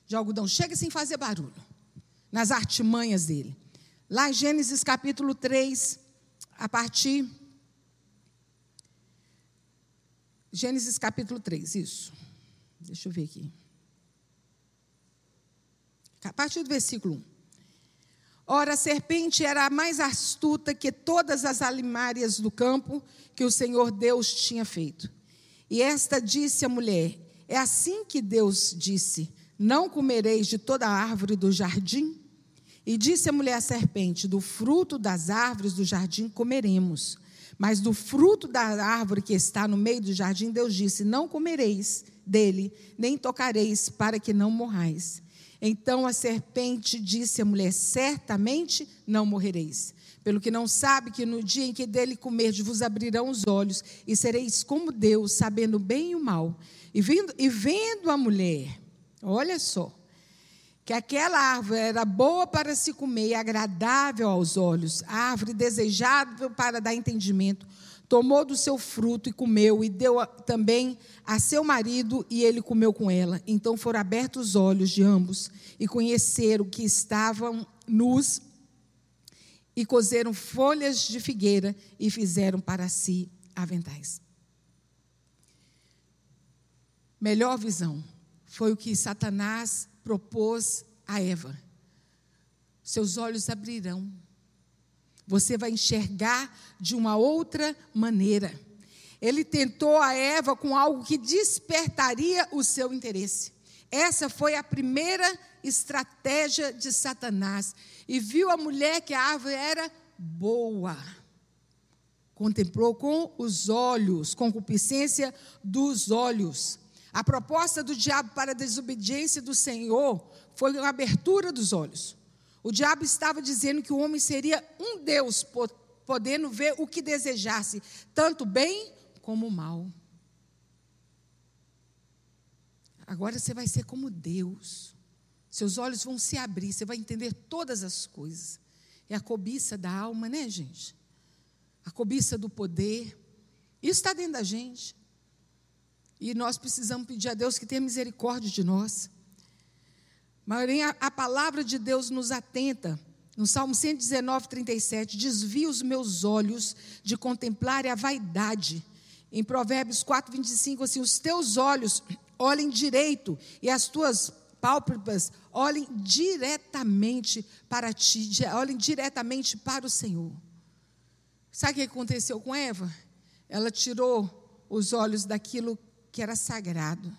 de algodão. Chega sem fazer barulho, nas artimanhas dele. Lá em Gênesis capítulo 3, a partir. Gênesis capítulo 3, isso. Deixa eu ver aqui. A partir do versículo 1. Ora, a serpente era a mais astuta que todas as alimárias do campo que o Senhor Deus tinha feito. E esta disse à mulher: É assim que Deus disse: Não comereis de toda árvore do jardim? E disse a mulher à serpente: Do fruto das árvores do jardim comeremos. Mas do fruto da árvore que está no meio do jardim, Deus disse: Não comereis dele, nem tocareis, para que não morrais. Então a serpente disse à mulher: Certamente não morrereis. Pelo que não sabe que no dia em que dele comerdes vos abrirão os olhos e sereis como Deus, sabendo bem e o mal. E vendo, e vendo a mulher, olha só, que aquela árvore era boa para se comer e agradável aos olhos, árvore desejável para dar entendimento, tomou do seu fruto e comeu, e deu também a seu marido, e ele comeu com ela. Então foram abertos os olhos de ambos, e conheceram que estavam nus, e cozeram folhas de figueira, e fizeram para si aventais. Melhor visão foi o que Satanás propôs a Eva. Seus olhos abrirão você vai enxergar de uma outra maneira. Ele tentou a Eva com algo que despertaria o seu interesse. Essa foi a primeira estratégia de Satanás. E viu a mulher que a árvore era boa. Contemplou com os olhos, concupiscência dos olhos. A proposta do diabo para a desobediência do Senhor foi a abertura dos olhos. O diabo estava dizendo que o homem seria um Deus, podendo ver o que desejasse, tanto bem como mal. Agora você vai ser como Deus. Seus olhos vão se abrir, você vai entender todas as coisas. É a cobiça da alma, né, gente? A cobiça do poder. Isso está dentro da gente. E nós precisamos pedir a Deus que tenha misericórdia de nós. A palavra de Deus nos atenta. No Salmo 119, 37, desvia os meus olhos de contemplar a vaidade. Em Provérbios 4, 25, assim, os teus olhos olhem direito e as tuas pálpebras olhem diretamente para ti, olhem diretamente para o Senhor. Sabe o que aconteceu com Eva? Ela tirou os olhos daquilo que era sagrado.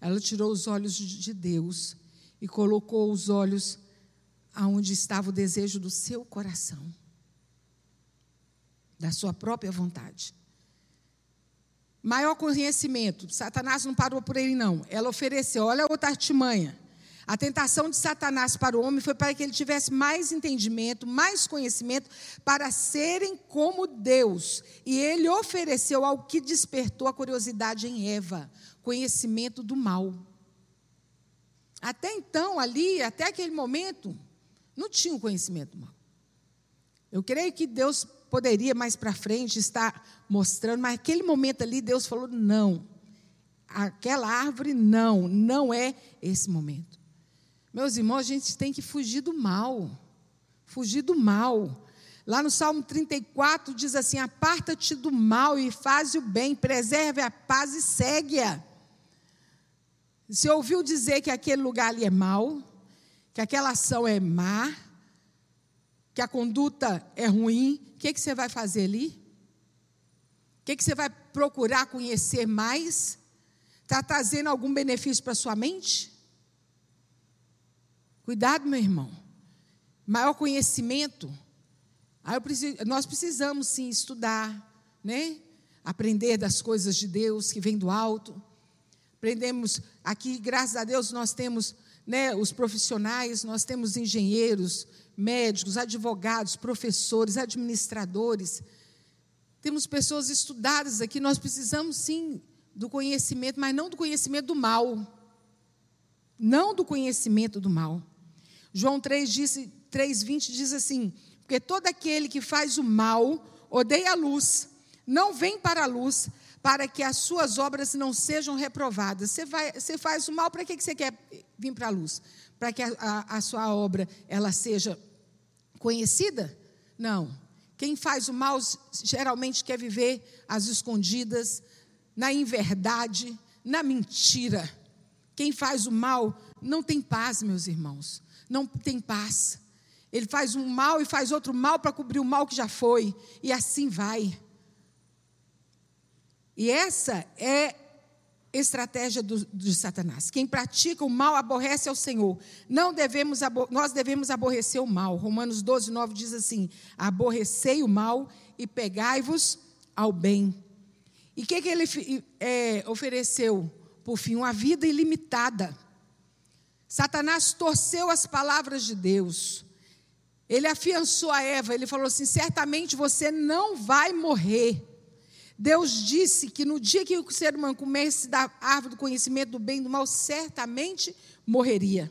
Ela tirou os olhos de Deus e colocou os olhos aonde estava o desejo do seu coração, da sua própria vontade. Maior conhecimento, Satanás não parou por ele, não. Ela ofereceu, olha outra artimanha. A tentação de Satanás para o homem foi para que ele tivesse mais entendimento, mais conhecimento, para serem como Deus. E ele ofereceu algo que despertou a curiosidade em Eva: conhecimento do mal. Até então, ali, até aquele momento, não tinha um conhecimento mal. Eu creio que Deus poderia mais para frente estar mostrando, mas aquele momento ali, Deus falou: não, aquela árvore não, não é esse momento. Meus irmãos, a gente tem que fugir do mal, fugir do mal. Lá no Salmo 34 diz assim: Aparta-te do mal e faz o bem, preserve a paz e segue-a. Você ouviu dizer que aquele lugar ali é mau, que aquela ação é má, que a conduta é ruim, o que, que você vai fazer ali? O que, que você vai procurar conhecer mais? Está trazendo algum benefício para sua mente? Cuidado, meu irmão. Maior conhecimento. Preciso, nós precisamos sim estudar, né? Aprender das coisas de Deus que vem do alto. Aprendemos aqui, graças a Deus, nós temos né, os profissionais, nós temos engenheiros, médicos, advogados, professores, administradores. Temos pessoas estudadas aqui, nós precisamos sim do conhecimento, mas não do conhecimento do mal. Não do conhecimento do mal. João 3,20 diz assim: Porque todo aquele que faz o mal odeia a luz, não vem para a luz, para que as suas obras não sejam reprovadas. Você, vai, você faz o mal, para que você quer vir para a luz? Para que a, a, a sua obra ela seja conhecida? Não. Quem faz o mal geralmente quer viver às escondidas, na inverdade, na mentira. Quem faz o mal não tem paz, meus irmãos. Não tem paz. Ele faz um mal e faz outro mal para cobrir o mal que já foi. E assim vai. E essa é estratégia do, de Satanás. Quem pratica o mal aborrece ao Senhor. Não devemos, nós devemos aborrecer o mal. Romanos 12, 9 diz assim: aborrecei o mal e pegai-vos ao bem. E o que, que ele é, ofereceu? Por fim, uma vida ilimitada. Satanás torceu as palavras de Deus. Ele afiançou a Eva, ele falou assim: certamente você não vai morrer. Deus disse que no dia que o ser humano comesse da árvore do conhecimento do bem e do mal, certamente morreria.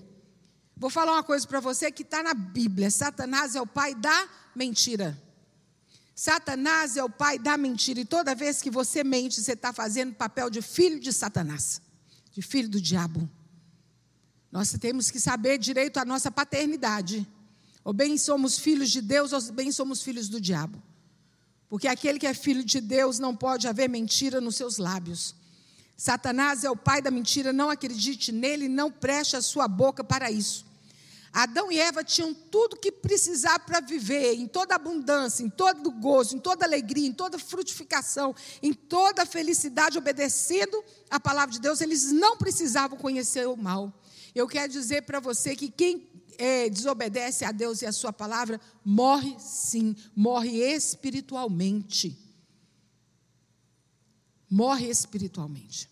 Vou falar uma coisa para você que está na Bíblia: Satanás é o pai da mentira. Satanás é o pai da mentira. E toda vez que você mente, você está fazendo papel de filho de Satanás, de filho do diabo. Nós temos que saber direito à nossa paternidade. Ou bem somos filhos de Deus, ou bem somos filhos do diabo. Porque aquele que é filho de Deus não pode haver mentira nos seus lábios. Satanás é o pai da mentira, não acredite nele, não preste a sua boca para isso. Adão e Eva tinham tudo que precisar para viver, em toda abundância, em todo gozo, em toda alegria, em toda frutificação, em toda felicidade, obedecendo a palavra de Deus, eles não precisavam conhecer o mal. Eu quero dizer para você que quem é, desobedece a Deus e a Sua palavra, morre sim, morre espiritualmente. Morre espiritualmente.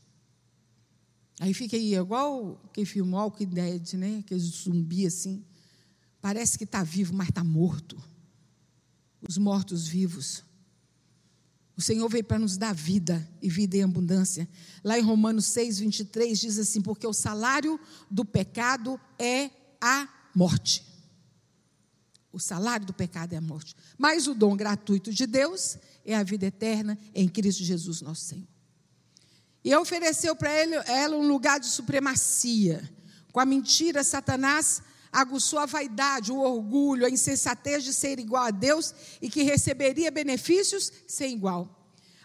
Aí fica aí, igual quem filmou Walking Dead, né? Aquele zumbi assim. Parece que está vivo, mas está morto. Os mortos vivos. O Senhor veio para nos dar vida e vida em abundância. Lá em Romanos 6, 23 diz assim: Porque o salário do pecado é a morte. O salário do pecado é a morte. Mas o dom gratuito de Deus é a vida eterna em Cristo Jesus, nosso Senhor. E ofereceu para ela um lugar de supremacia. Com a mentira, Satanás aguçou a vaidade, o orgulho, a insensatez de ser igual a Deus e que receberia benefícios sem igual.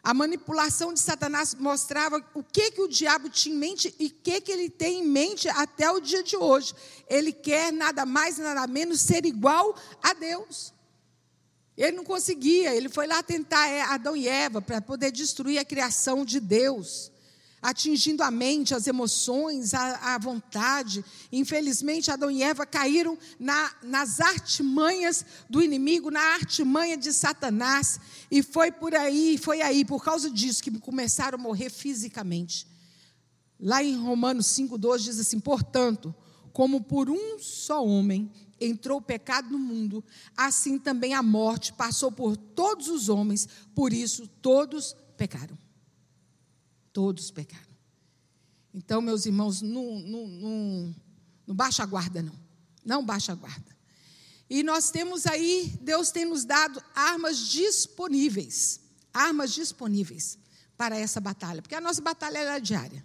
A manipulação de Satanás mostrava o que, que o diabo tinha em mente e o que, que ele tem em mente até o dia de hoje. Ele quer nada mais, nada menos ser igual a Deus. Ele não conseguia, ele foi lá tentar é, Adão e Eva para poder destruir a criação de Deus atingindo a mente, as emoções, a, a vontade. Infelizmente, Adão e Eva caíram na, nas artimanhas do inimigo, na artimanha de Satanás. E foi por aí, foi aí, por causa disso, que começaram a morrer fisicamente. Lá em Romanos 5,12 diz assim: portanto, como por um só homem entrou o pecado no mundo, assim também a morte passou por todos os homens, por isso todos pecaram. Todos pecaram. Então, meus irmãos, não, não, não, não baixa a guarda, não. Não baixa a guarda. E nós temos aí, Deus tem nos dado armas disponíveis. Armas disponíveis para essa batalha. Porque a nossa batalha é diária.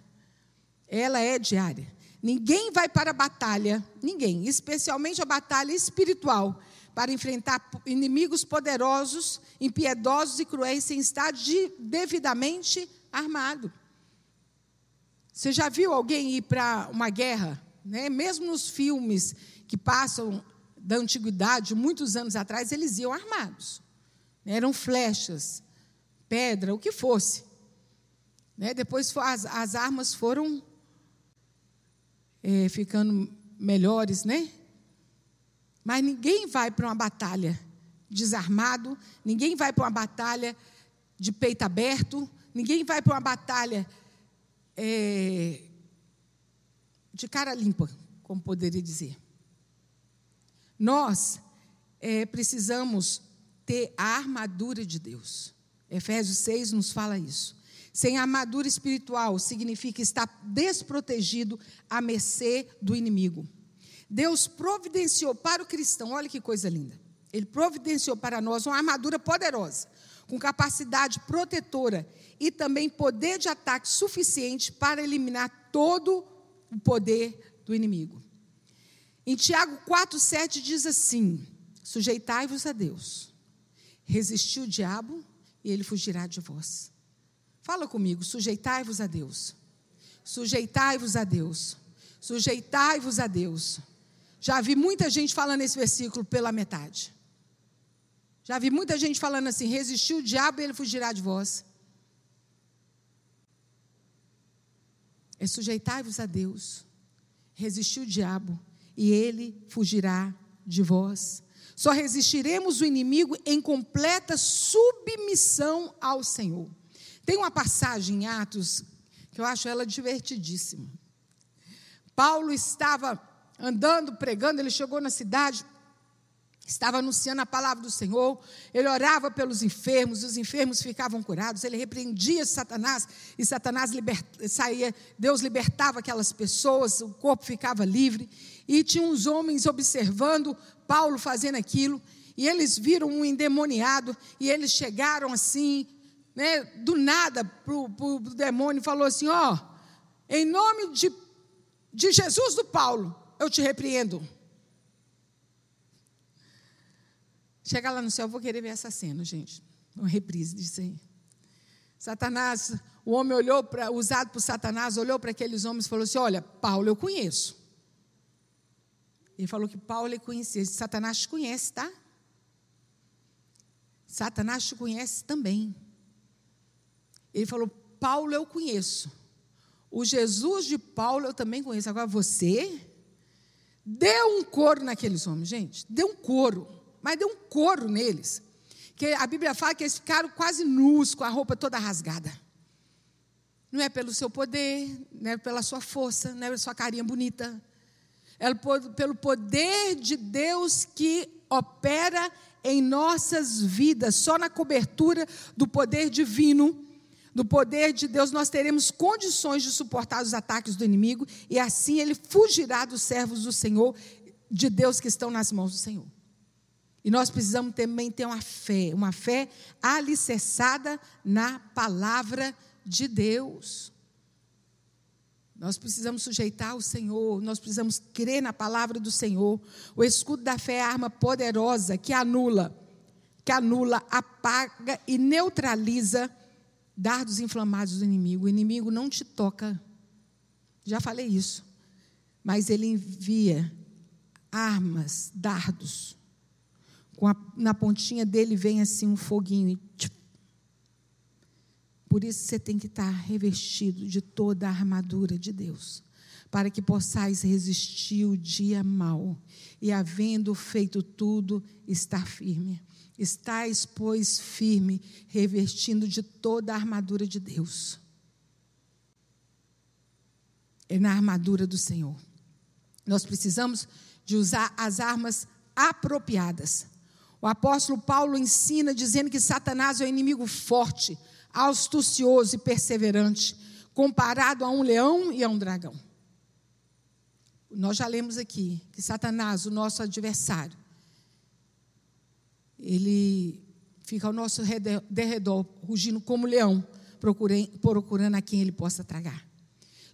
Ela é diária. Ninguém vai para a batalha, ninguém, especialmente a batalha espiritual, para enfrentar inimigos poderosos, impiedosos e cruéis, sem estar de, devidamente armado. Você já viu alguém ir para uma guerra? Né? Mesmo nos filmes que passam da antiguidade, muitos anos atrás, eles iam armados. Né? Eram flechas, pedra, o que fosse. Né? Depois as, as, armas foram é, ficando melhores, né? Mas ninguém vai para uma batalha desarmado, ninguém vai para uma batalha de peito aberto, ninguém vai para uma batalha é, de cara limpa, como poderia dizer. Nós é, precisamos ter a armadura de Deus. Efésios 6 nos fala isso. Sem armadura espiritual significa estar desprotegido à mercê do inimigo. Deus providenciou para o cristão, olha que coisa linda. Ele providenciou para nós uma armadura poderosa, com capacidade protetora e também poder de ataque suficiente para eliminar todo o poder do inimigo. Em Tiago 4,7 diz assim: Sujeitai-vos a Deus, resisti o diabo e ele fugirá de vós. Fala comigo, sujeitai-vos a Deus. Sujeitai-vos a Deus. Sujeitai-vos a Deus. Já vi muita gente falando esse versículo pela metade. Já vi muita gente falando assim: resistiu o diabo e ele fugirá de vós. É sujeitai-vos a Deus, resistiu o diabo e ele fugirá de vós. Só resistiremos o inimigo em completa submissão ao Senhor. Tem uma passagem em Atos que eu acho ela divertidíssima. Paulo estava andando, pregando, ele chegou na cidade, estava anunciando a palavra do Senhor, ele orava pelos enfermos, os enfermos ficavam curados, ele repreendia Satanás e Satanás saía, Deus libertava aquelas pessoas, o corpo ficava livre, e tinha uns homens observando Paulo fazendo aquilo, e eles viram um endemoniado, e eles chegaram assim, né, do nada, para o demônio, e falou assim: Ó, oh, em nome de, de Jesus do Paulo, eu te repreendo. Chegar lá no céu, eu vou querer ver essa cena, gente. Uma reprise disso aí. Satanás, o homem olhou para, usado por Satanás, olhou para aqueles homens e falou assim: Olha, Paulo eu conheço. Ele falou que Paulo ele conhecia. Satanás te conhece, tá? Satanás te conhece também. Ele falou: Paulo eu conheço. O Jesus de Paulo eu também conheço. Agora você deu um coro naqueles homens, gente. Deu um coro. Mas deu um coro neles. Que a Bíblia fala que eles ficaram quase nus, com a roupa toda rasgada. Não é pelo seu poder, não é pela sua força, não é pela sua carinha bonita, é pelo poder de Deus que opera em nossas vidas. Só na cobertura do poder divino, do poder de Deus, nós teremos condições de suportar os ataques do inimigo e assim ele fugirá dos servos do Senhor, de Deus que estão nas mãos do Senhor. E nós precisamos também ter uma fé, uma fé alicerçada na palavra de Deus. Nós precisamos sujeitar o Senhor, nós precisamos crer na palavra do Senhor. O escudo da fé é a arma poderosa que anula, que anula, apaga e neutraliza dardos inflamados do inimigo. O inimigo não te toca. Já falei isso. Mas ele envia armas, dardos. A, na pontinha dele vem assim um foguinho e por isso você tem que estar revestido de toda a armadura de Deus, para que possais resistir o dia mau e, havendo feito tudo, estar firme. Estais, pois, firme, revestindo de toda a armadura de Deus. É na armadura do Senhor. Nós precisamos de usar as armas apropriadas. O apóstolo Paulo ensina dizendo que Satanás é um inimigo forte, astucioso e perseverante, comparado a um leão e a um dragão. Nós já lemos aqui que Satanás, o nosso adversário, ele fica ao nosso derredor, rugindo como leão, procurando a quem ele possa tragar.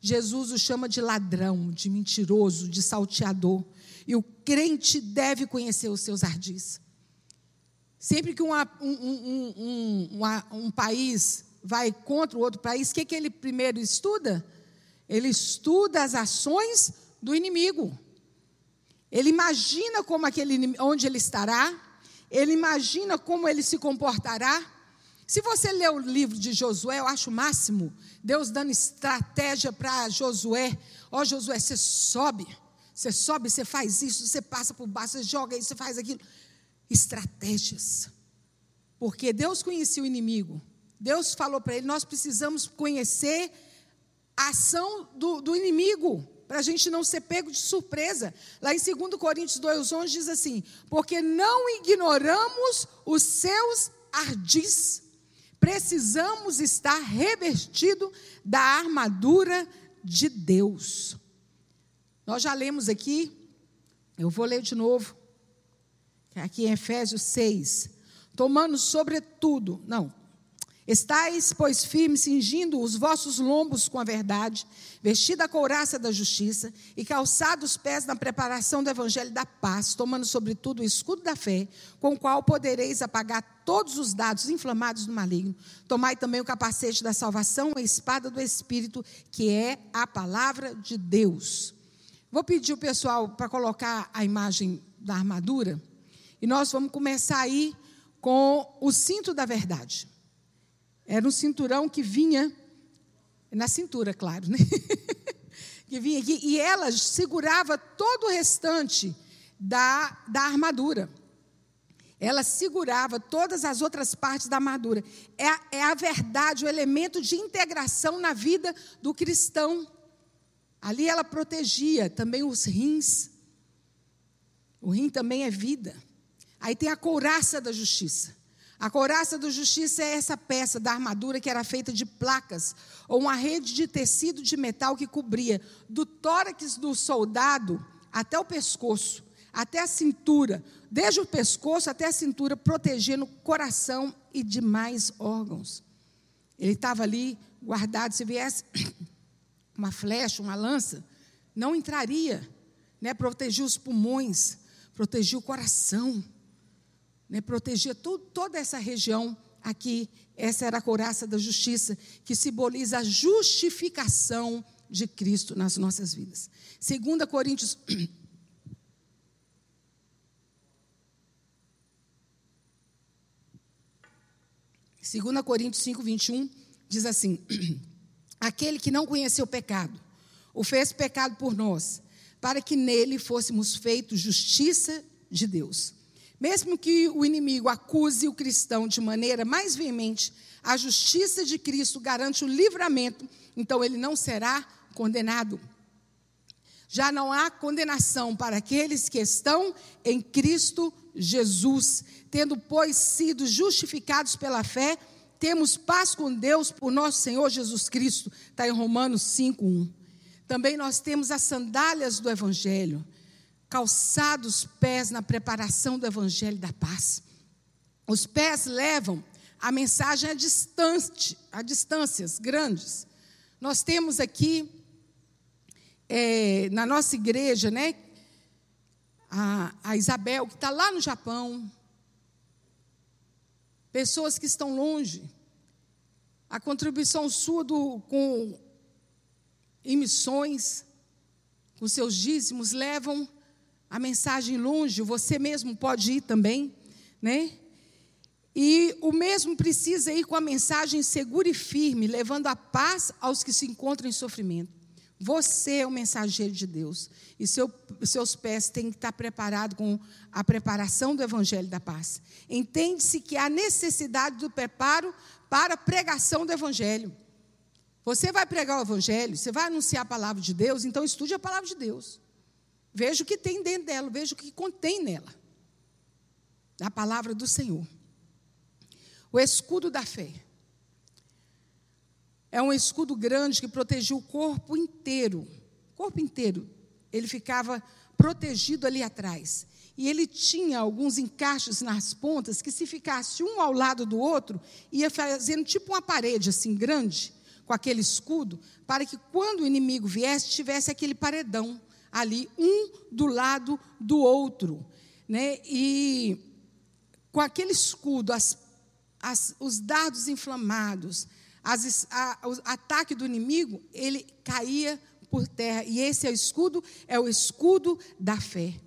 Jesus o chama de ladrão, de mentiroso, de salteador. E o crente deve conhecer os seus ardis. Sempre que uma, um, um, um, um, país vai contra o outro país, o que, que ele primeiro estuda? Ele estuda as ações do inimigo. Ele imagina como aquele onde ele estará, ele imagina como ele se comportará. Se você ler o livro de Josué, eu acho o máximo, Deus dando estratégia para Josué. Ó, oh, Josué, você sobe, você sobe, você faz isso, você passa por baixo, você joga isso, você faz aquilo estratégias. Porque Deus conhecia o inimigo. Deus falou para ele: nós precisamos conhecer a ação do, do inimigo, para a gente não ser pego de surpresa. Lá em 2 Coríntios 2,11 diz assim: Porque não ignoramos os seus ardis, precisamos estar revestido da armadura de Deus. Nós já lemos aqui, eu vou ler de novo, aqui em Efésios 6, tomando sobretudo, não, estáis, pois, firmes, cingindo os vossos lombos com a verdade, vestida a couraça da justiça e calçados os pés na preparação do evangelho da paz, tomando sobretudo o escudo da fé, com o qual podereis apagar todos os dados inflamados do maligno. Tomai também o capacete da salvação, a espada do Espírito, que é a palavra de Deus Vou pedir o pessoal para colocar a imagem da armadura. E nós vamos começar aí com o cinto da verdade. Era um cinturão que vinha na cintura, claro, né? que vinha aqui, e ela segurava todo o restante da, da armadura. Ela segurava todas as outras partes da armadura. É, é a verdade, o elemento de integração na vida do cristão. Ali ela protegia também os rins. O rim também é vida. Aí tem a couraça da justiça. A couraça da justiça é essa peça da armadura que era feita de placas ou uma rede de tecido de metal que cobria do tórax do soldado até o pescoço, até a cintura, desde o pescoço até a cintura, protegendo o coração e demais órgãos. Ele estava ali guardado. Se viesse uma flecha, uma lança, não entraria. Né? Protegia os pulmões, protegia o coração né, protegia toda essa região aqui. Essa era a couraça da justiça, que simboliza a justificação de Cristo nas nossas vidas. 2 Coríntios. 2 Coríntios 5, 21 diz assim: Aquele que não conheceu o pecado, o fez pecado por nós, para que nele fôssemos feitos justiça de Deus. Mesmo que o inimigo acuse o cristão de maneira mais veemente, a justiça de Cristo garante o livramento, então ele não será condenado. Já não há condenação para aqueles que estão em Cristo Jesus, tendo, pois, sido justificados pela fé, temos paz com Deus por nosso Senhor Jesus Cristo, está em Romanos 5,1. Também nós temos as sandálias do Evangelho calçados pés na preparação do evangelho da paz. Os pés levam a mensagem a, distante, a distâncias grandes. Nós temos aqui, é, na nossa igreja, né, a, a Isabel, que está lá no Japão, pessoas que estão longe. A contribuição sua do, com, em missões, com seus dízimos, levam a mensagem longe, você mesmo pode ir também, né? E o mesmo precisa ir com a mensagem segura e firme, levando a paz aos que se encontram em sofrimento. Você é o mensageiro de Deus. E seu, seus pés têm que estar preparados com a preparação do Evangelho da Paz. Entende-se que há necessidade do preparo para a pregação do Evangelho. Você vai pregar o Evangelho, você vai anunciar a palavra de Deus, então estude a palavra de Deus. Veja o que tem dentro dela, veja o que contém nela. A palavra do Senhor. O escudo da fé. É um escudo grande que protegia o corpo inteiro. Corpo inteiro. Ele ficava protegido ali atrás. E ele tinha alguns encaixes nas pontas que, se ficasse um ao lado do outro, ia fazendo tipo uma parede assim grande, com aquele escudo, para que quando o inimigo viesse, tivesse aquele paredão ali, um do lado do outro. Né? E com aquele escudo, as, as, os dardos inflamados, as, a, o ataque do inimigo, ele caía por terra. E esse é o escudo, é o escudo da fé.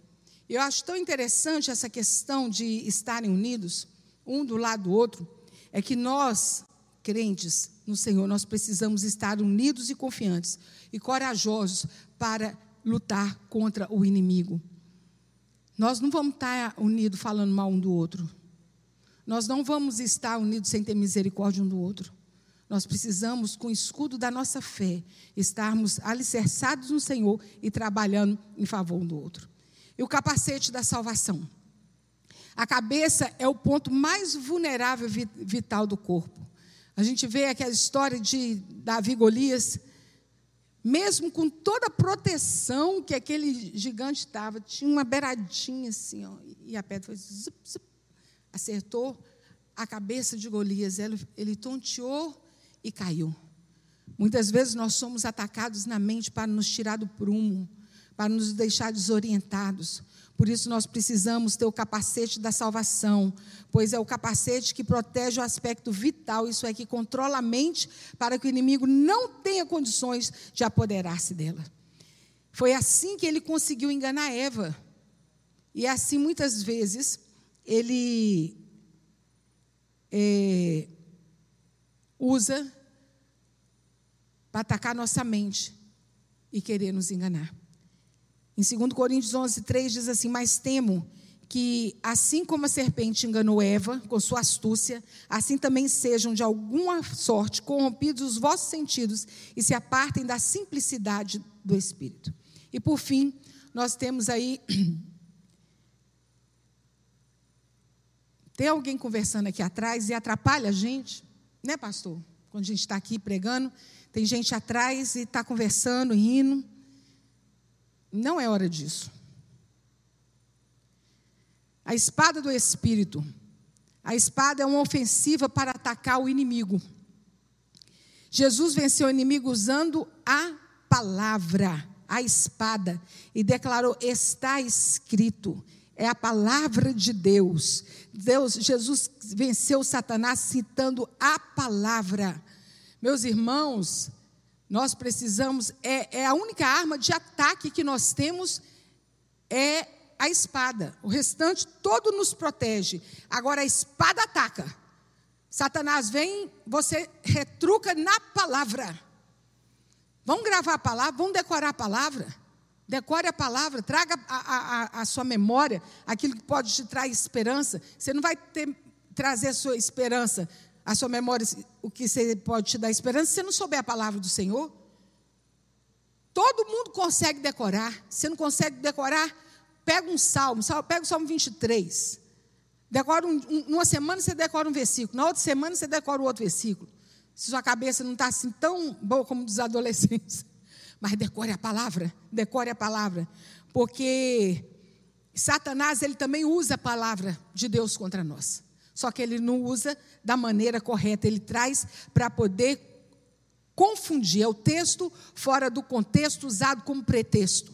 Eu acho tão interessante essa questão de estarem unidos, um do lado do outro, é que nós, crentes no Senhor, nós precisamos estar unidos e confiantes e corajosos para lutar contra o inimigo. Nós não vamos estar unidos falando mal um do outro. Nós não vamos estar unidos sem ter misericórdia um do outro. Nós precisamos, com o escudo da nossa fé, estarmos alicerçados no Senhor e trabalhando em favor um do outro. E o capacete da salvação. A cabeça é o ponto mais vulnerável vital do corpo. A gente vê aquela história de Davi Golias, mesmo com toda a proteção que aquele gigante estava, tinha uma beiradinha assim, ó, e a pedra foi zup, zup, acertou a cabeça de Golias, ele, ele tonteou e caiu. Muitas vezes nós somos atacados na mente para nos tirar do prumo, para nos deixar desorientados. Por isso nós precisamos ter o capacete da salvação, pois é o capacete que protege o aspecto vital, isso é que controla a mente para que o inimigo não tenha condições de apoderar-se dela. Foi assim que ele conseguiu enganar Eva. E assim, muitas vezes, ele é, usa para atacar nossa mente e querer nos enganar. Em 2 Coríntios 11, 3 diz assim: Mas temo que, assim como a serpente enganou Eva com sua astúcia, assim também sejam de alguma sorte corrompidos os vossos sentidos e se apartem da simplicidade do Espírito. E por fim, nós temos aí. Tem alguém conversando aqui atrás e atrapalha a gente, né, pastor? Quando a gente está aqui pregando, tem gente atrás e está conversando, rindo. Não é hora disso. A espada do Espírito. A espada é uma ofensiva para atacar o inimigo. Jesus venceu o inimigo usando a palavra, a espada, e declarou: está escrito. É a palavra de Deus. Deus, Jesus venceu Satanás citando a palavra. Meus irmãos, nós precisamos, é, é a única arma de ataque que nós temos é a espada. O restante todo nos protege. Agora a espada ataca. Satanás vem, você retruca na palavra. Vamos gravar a palavra, vamos decorar a palavra. Decore a palavra, traga a, a, a, sua memória aquilo que pode te trazer esperança. Você não vai ter, trazer a sua esperança, a sua memória, o que você pode te dar esperança, se você não souber a palavra do Senhor. Todo mundo consegue decorar. Se não consegue decorar, Pega um salmo, pega o salmo 23. Decora um, um, numa semana você decora um versículo, na outra semana você decora o outro versículo. Se sua cabeça não está assim tão boa como dos adolescentes. Mas decore a palavra, decore a palavra. Porque Satanás, ele também usa a palavra de Deus contra nós. Só que ele não usa da maneira correta, ele traz para poder confundir. É o texto fora do contexto usado como pretexto.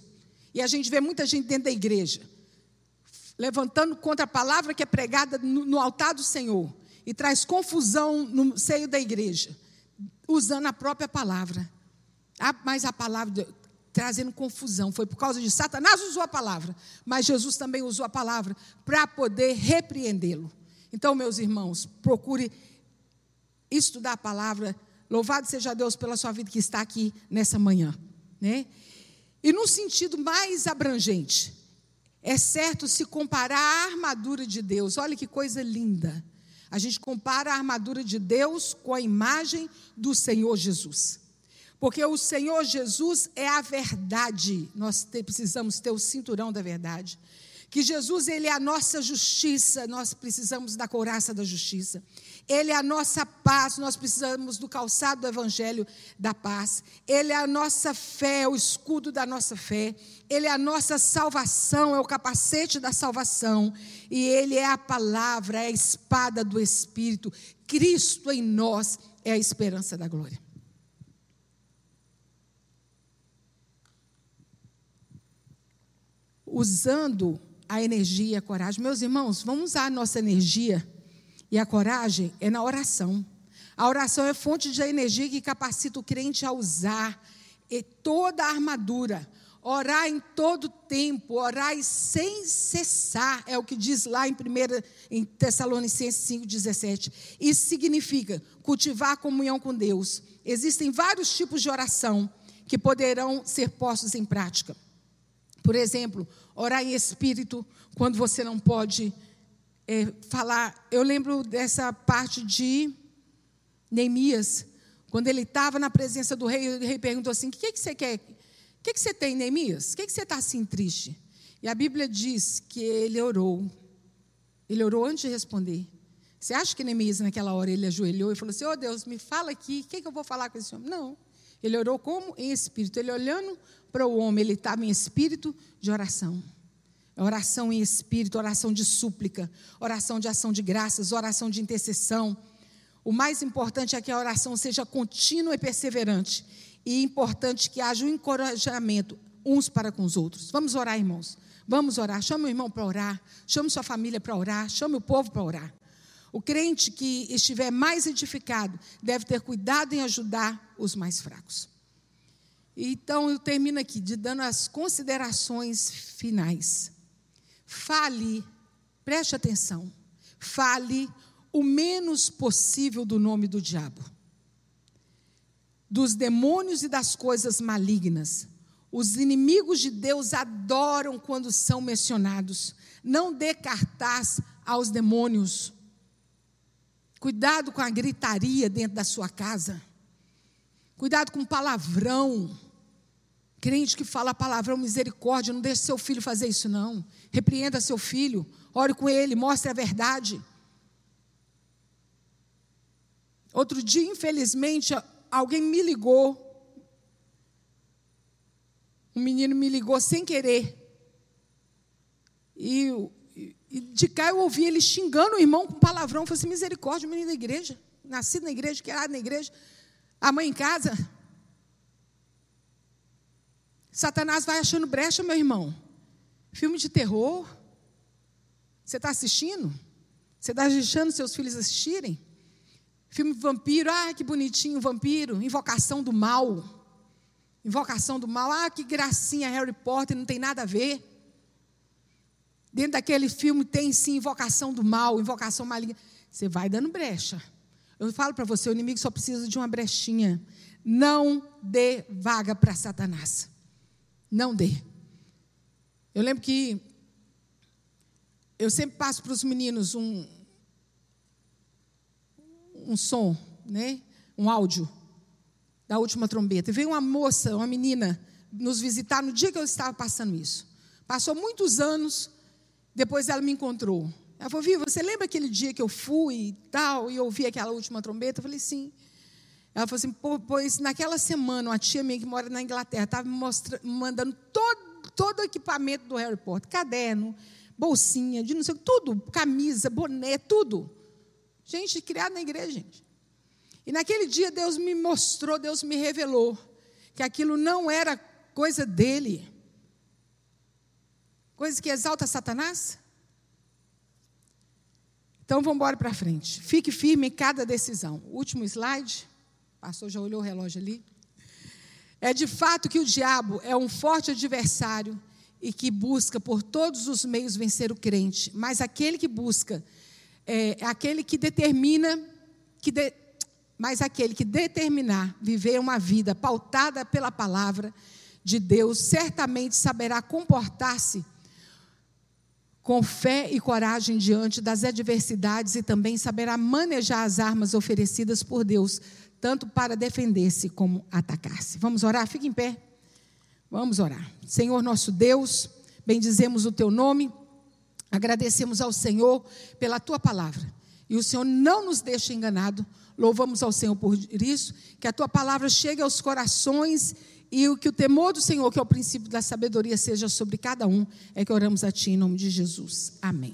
E a gente vê muita gente dentro da igreja, levantando contra a palavra que é pregada no, no altar do Senhor, e traz confusão no seio da igreja, usando a própria palavra. Ah, mas a palavra, trazendo confusão. Foi por causa de Satanás usou a palavra, mas Jesus também usou a palavra para poder repreendê-lo. Então, meus irmãos, procure estudar a palavra. Louvado seja Deus pela sua vida que está aqui nessa manhã, né? E num sentido mais abrangente, é certo se comparar a armadura de Deus. Olha que coisa linda. A gente compara a armadura de Deus com a imagem do Senhor Jesus. Porque o Senhor Jesus é a verdade. Nós precisamos ter o cinturão da verdade. Que Jesus ele é a nossa justiça, nós precisamos da couraça da justiça. Ele é a nossa paz, nós precisamos do calçado do evangelho da paz. Ele é a nossa fé, o escudo da nossa fé. Ele é a nossa salvação, é o capacete da salvação. E ele é a palavra, é a espada do espírito. Cristo em nós é a esperança da glória. Usando a energia a coragem. Meus irmãos, vamos usar a nossa energia e a coragem é na oração. A oração é fonte de energia que capacita o crente a usar toda a armadura. Orar em todo tempo, orar sem cessar, é o que diz lá em, 1 em Tessalonicenses 5,17. Isso significa cultivar a comunhão com Deus. Existem vários tipos de oração que poderão ser postos em prática. Por exemplo, orar em espírito, quando você não pode é, falar. Eu lembro dessa parte de Neemias, quando ele estava na presença do rei, o rei perguntou assim: O que, que você quer? O que, que você tem, Neemias? O que, que você está assim triste? E a Bíblia diz que ele orou. Ele orou antes de responder. Você acha que Neemias, naquela hora, ele ajoelhou e falou assim: Oh Deus, me fala aqui, o que, que eu vou falar com esse homem? Não. Ele orou como? Em espírito. Ele olhando para o homem, ele estava em espírito de oração. Oração em espírito, oração de súplica, oração de ação de graças, oração de intercessão. O mais importante é que a oração seja contínua e perseverante. E importante que haja um encorajamento uns para com os outros. Vamos orar, irmãos. Vamos orar. Chame o irmão para orar. Chame sua família para orar. Chame o povo para orar. O crente que estiver mais edificado deve ter cuidado em ajudar os mais fracos. Então eu termino aqui de dando as considerações finais. Fale, preste atenção. Fale o menos possível do nome do diabo, dos demônios e das coisas malignas. Os inimigos de Deus adoram quando são mencionados. Não dê cartaz aos demônios. Cuidado com a gritaria dentro da sua casa. Cuidado com palavrão. Crente que fala palavrão, misericórdia, não deixe seu filho fazer isso, não. Repreenda seu filho, ore com ele, mostre a verdade. Outro dia, infelizmente, alguém me ligou. Um menino me ligou sem querer. E, e de cá eu ouvi ele xingando o irmão com palavrão. Falei assim: misericórdia, menino da igreja, nascido na igreja, criado na igreja, a mãe em casa. Satanás vai achando brecha, meu irmão. Filme de terror. Você está assistindo? Você está deixando seus filhos assistirem? Filme vampiro, ah, que bonitinho, vampiro. Invocação do mal. Invocação do mal, ah, que gracinha, Harry Potter, não tem nada a ver. Dentro daquele filme tem sim invocação do mal, invocação maligna. Você vai dando brecha. Eu falo para você, o inimigo só precisa de uma brechinha. Não dê vaga para Satanás. Não dê. Eu lembro que eu sempre passo para os meninos um, um som, né? um áudio da última trombeta. E veio uma moça, uma menina, nos visitar no dia que eu estava passando isso. Passou muitos anos, depois ela me encontrou. Ela falou, Viva, você lembra aquele dia que eu fui e tal, e ouvi aquela última trombeta? Eu falei, sim. Ela falou assim, pois naquela semana, uma tia minha que mora na Inglaterra estava me, me mandando todo, todo o equipamento do Harry Potter, caderno, bolsinha, de não sei tudo, camisa, boné, tudo. Gente, criado na igreja, gente. E naquele dia Deus me mostrou, Deus me revelou que aquilo não era coisa dele. Coisa que exalta Satanás. Então vamos embora para frente. Fique firme em cada decisão. Último slide pastor já olhou o relógio ali. É de fato que o diabo é um forte adversário e que busca por todos os meios vencer o crente. Mas aquele que busca, é, é aquele que determina, que de, mas aquele que determinar viver uma vida pautada pela palavra de Deus, certamente saberá comportar-se com fé e coragem diante das adversidades e também saberá manejar as armas oferecidas por Deus tanto para defender-se como atacar-se. Vamos orar? Fique em pé. Vamos orar. Senhor nosso Deus, bendizemos o teu nome, agradecemos ao Senhor pela tua palavra. E o Senhor não nos deixa enganado. Louvamos ao Senhor por isso, que a tua palavra chegue aos corações e o que o temor do Senhor, que é o princípio da sabedoria, seja sobre cada um. É que oramos a ti em nome de Jesus. Amém.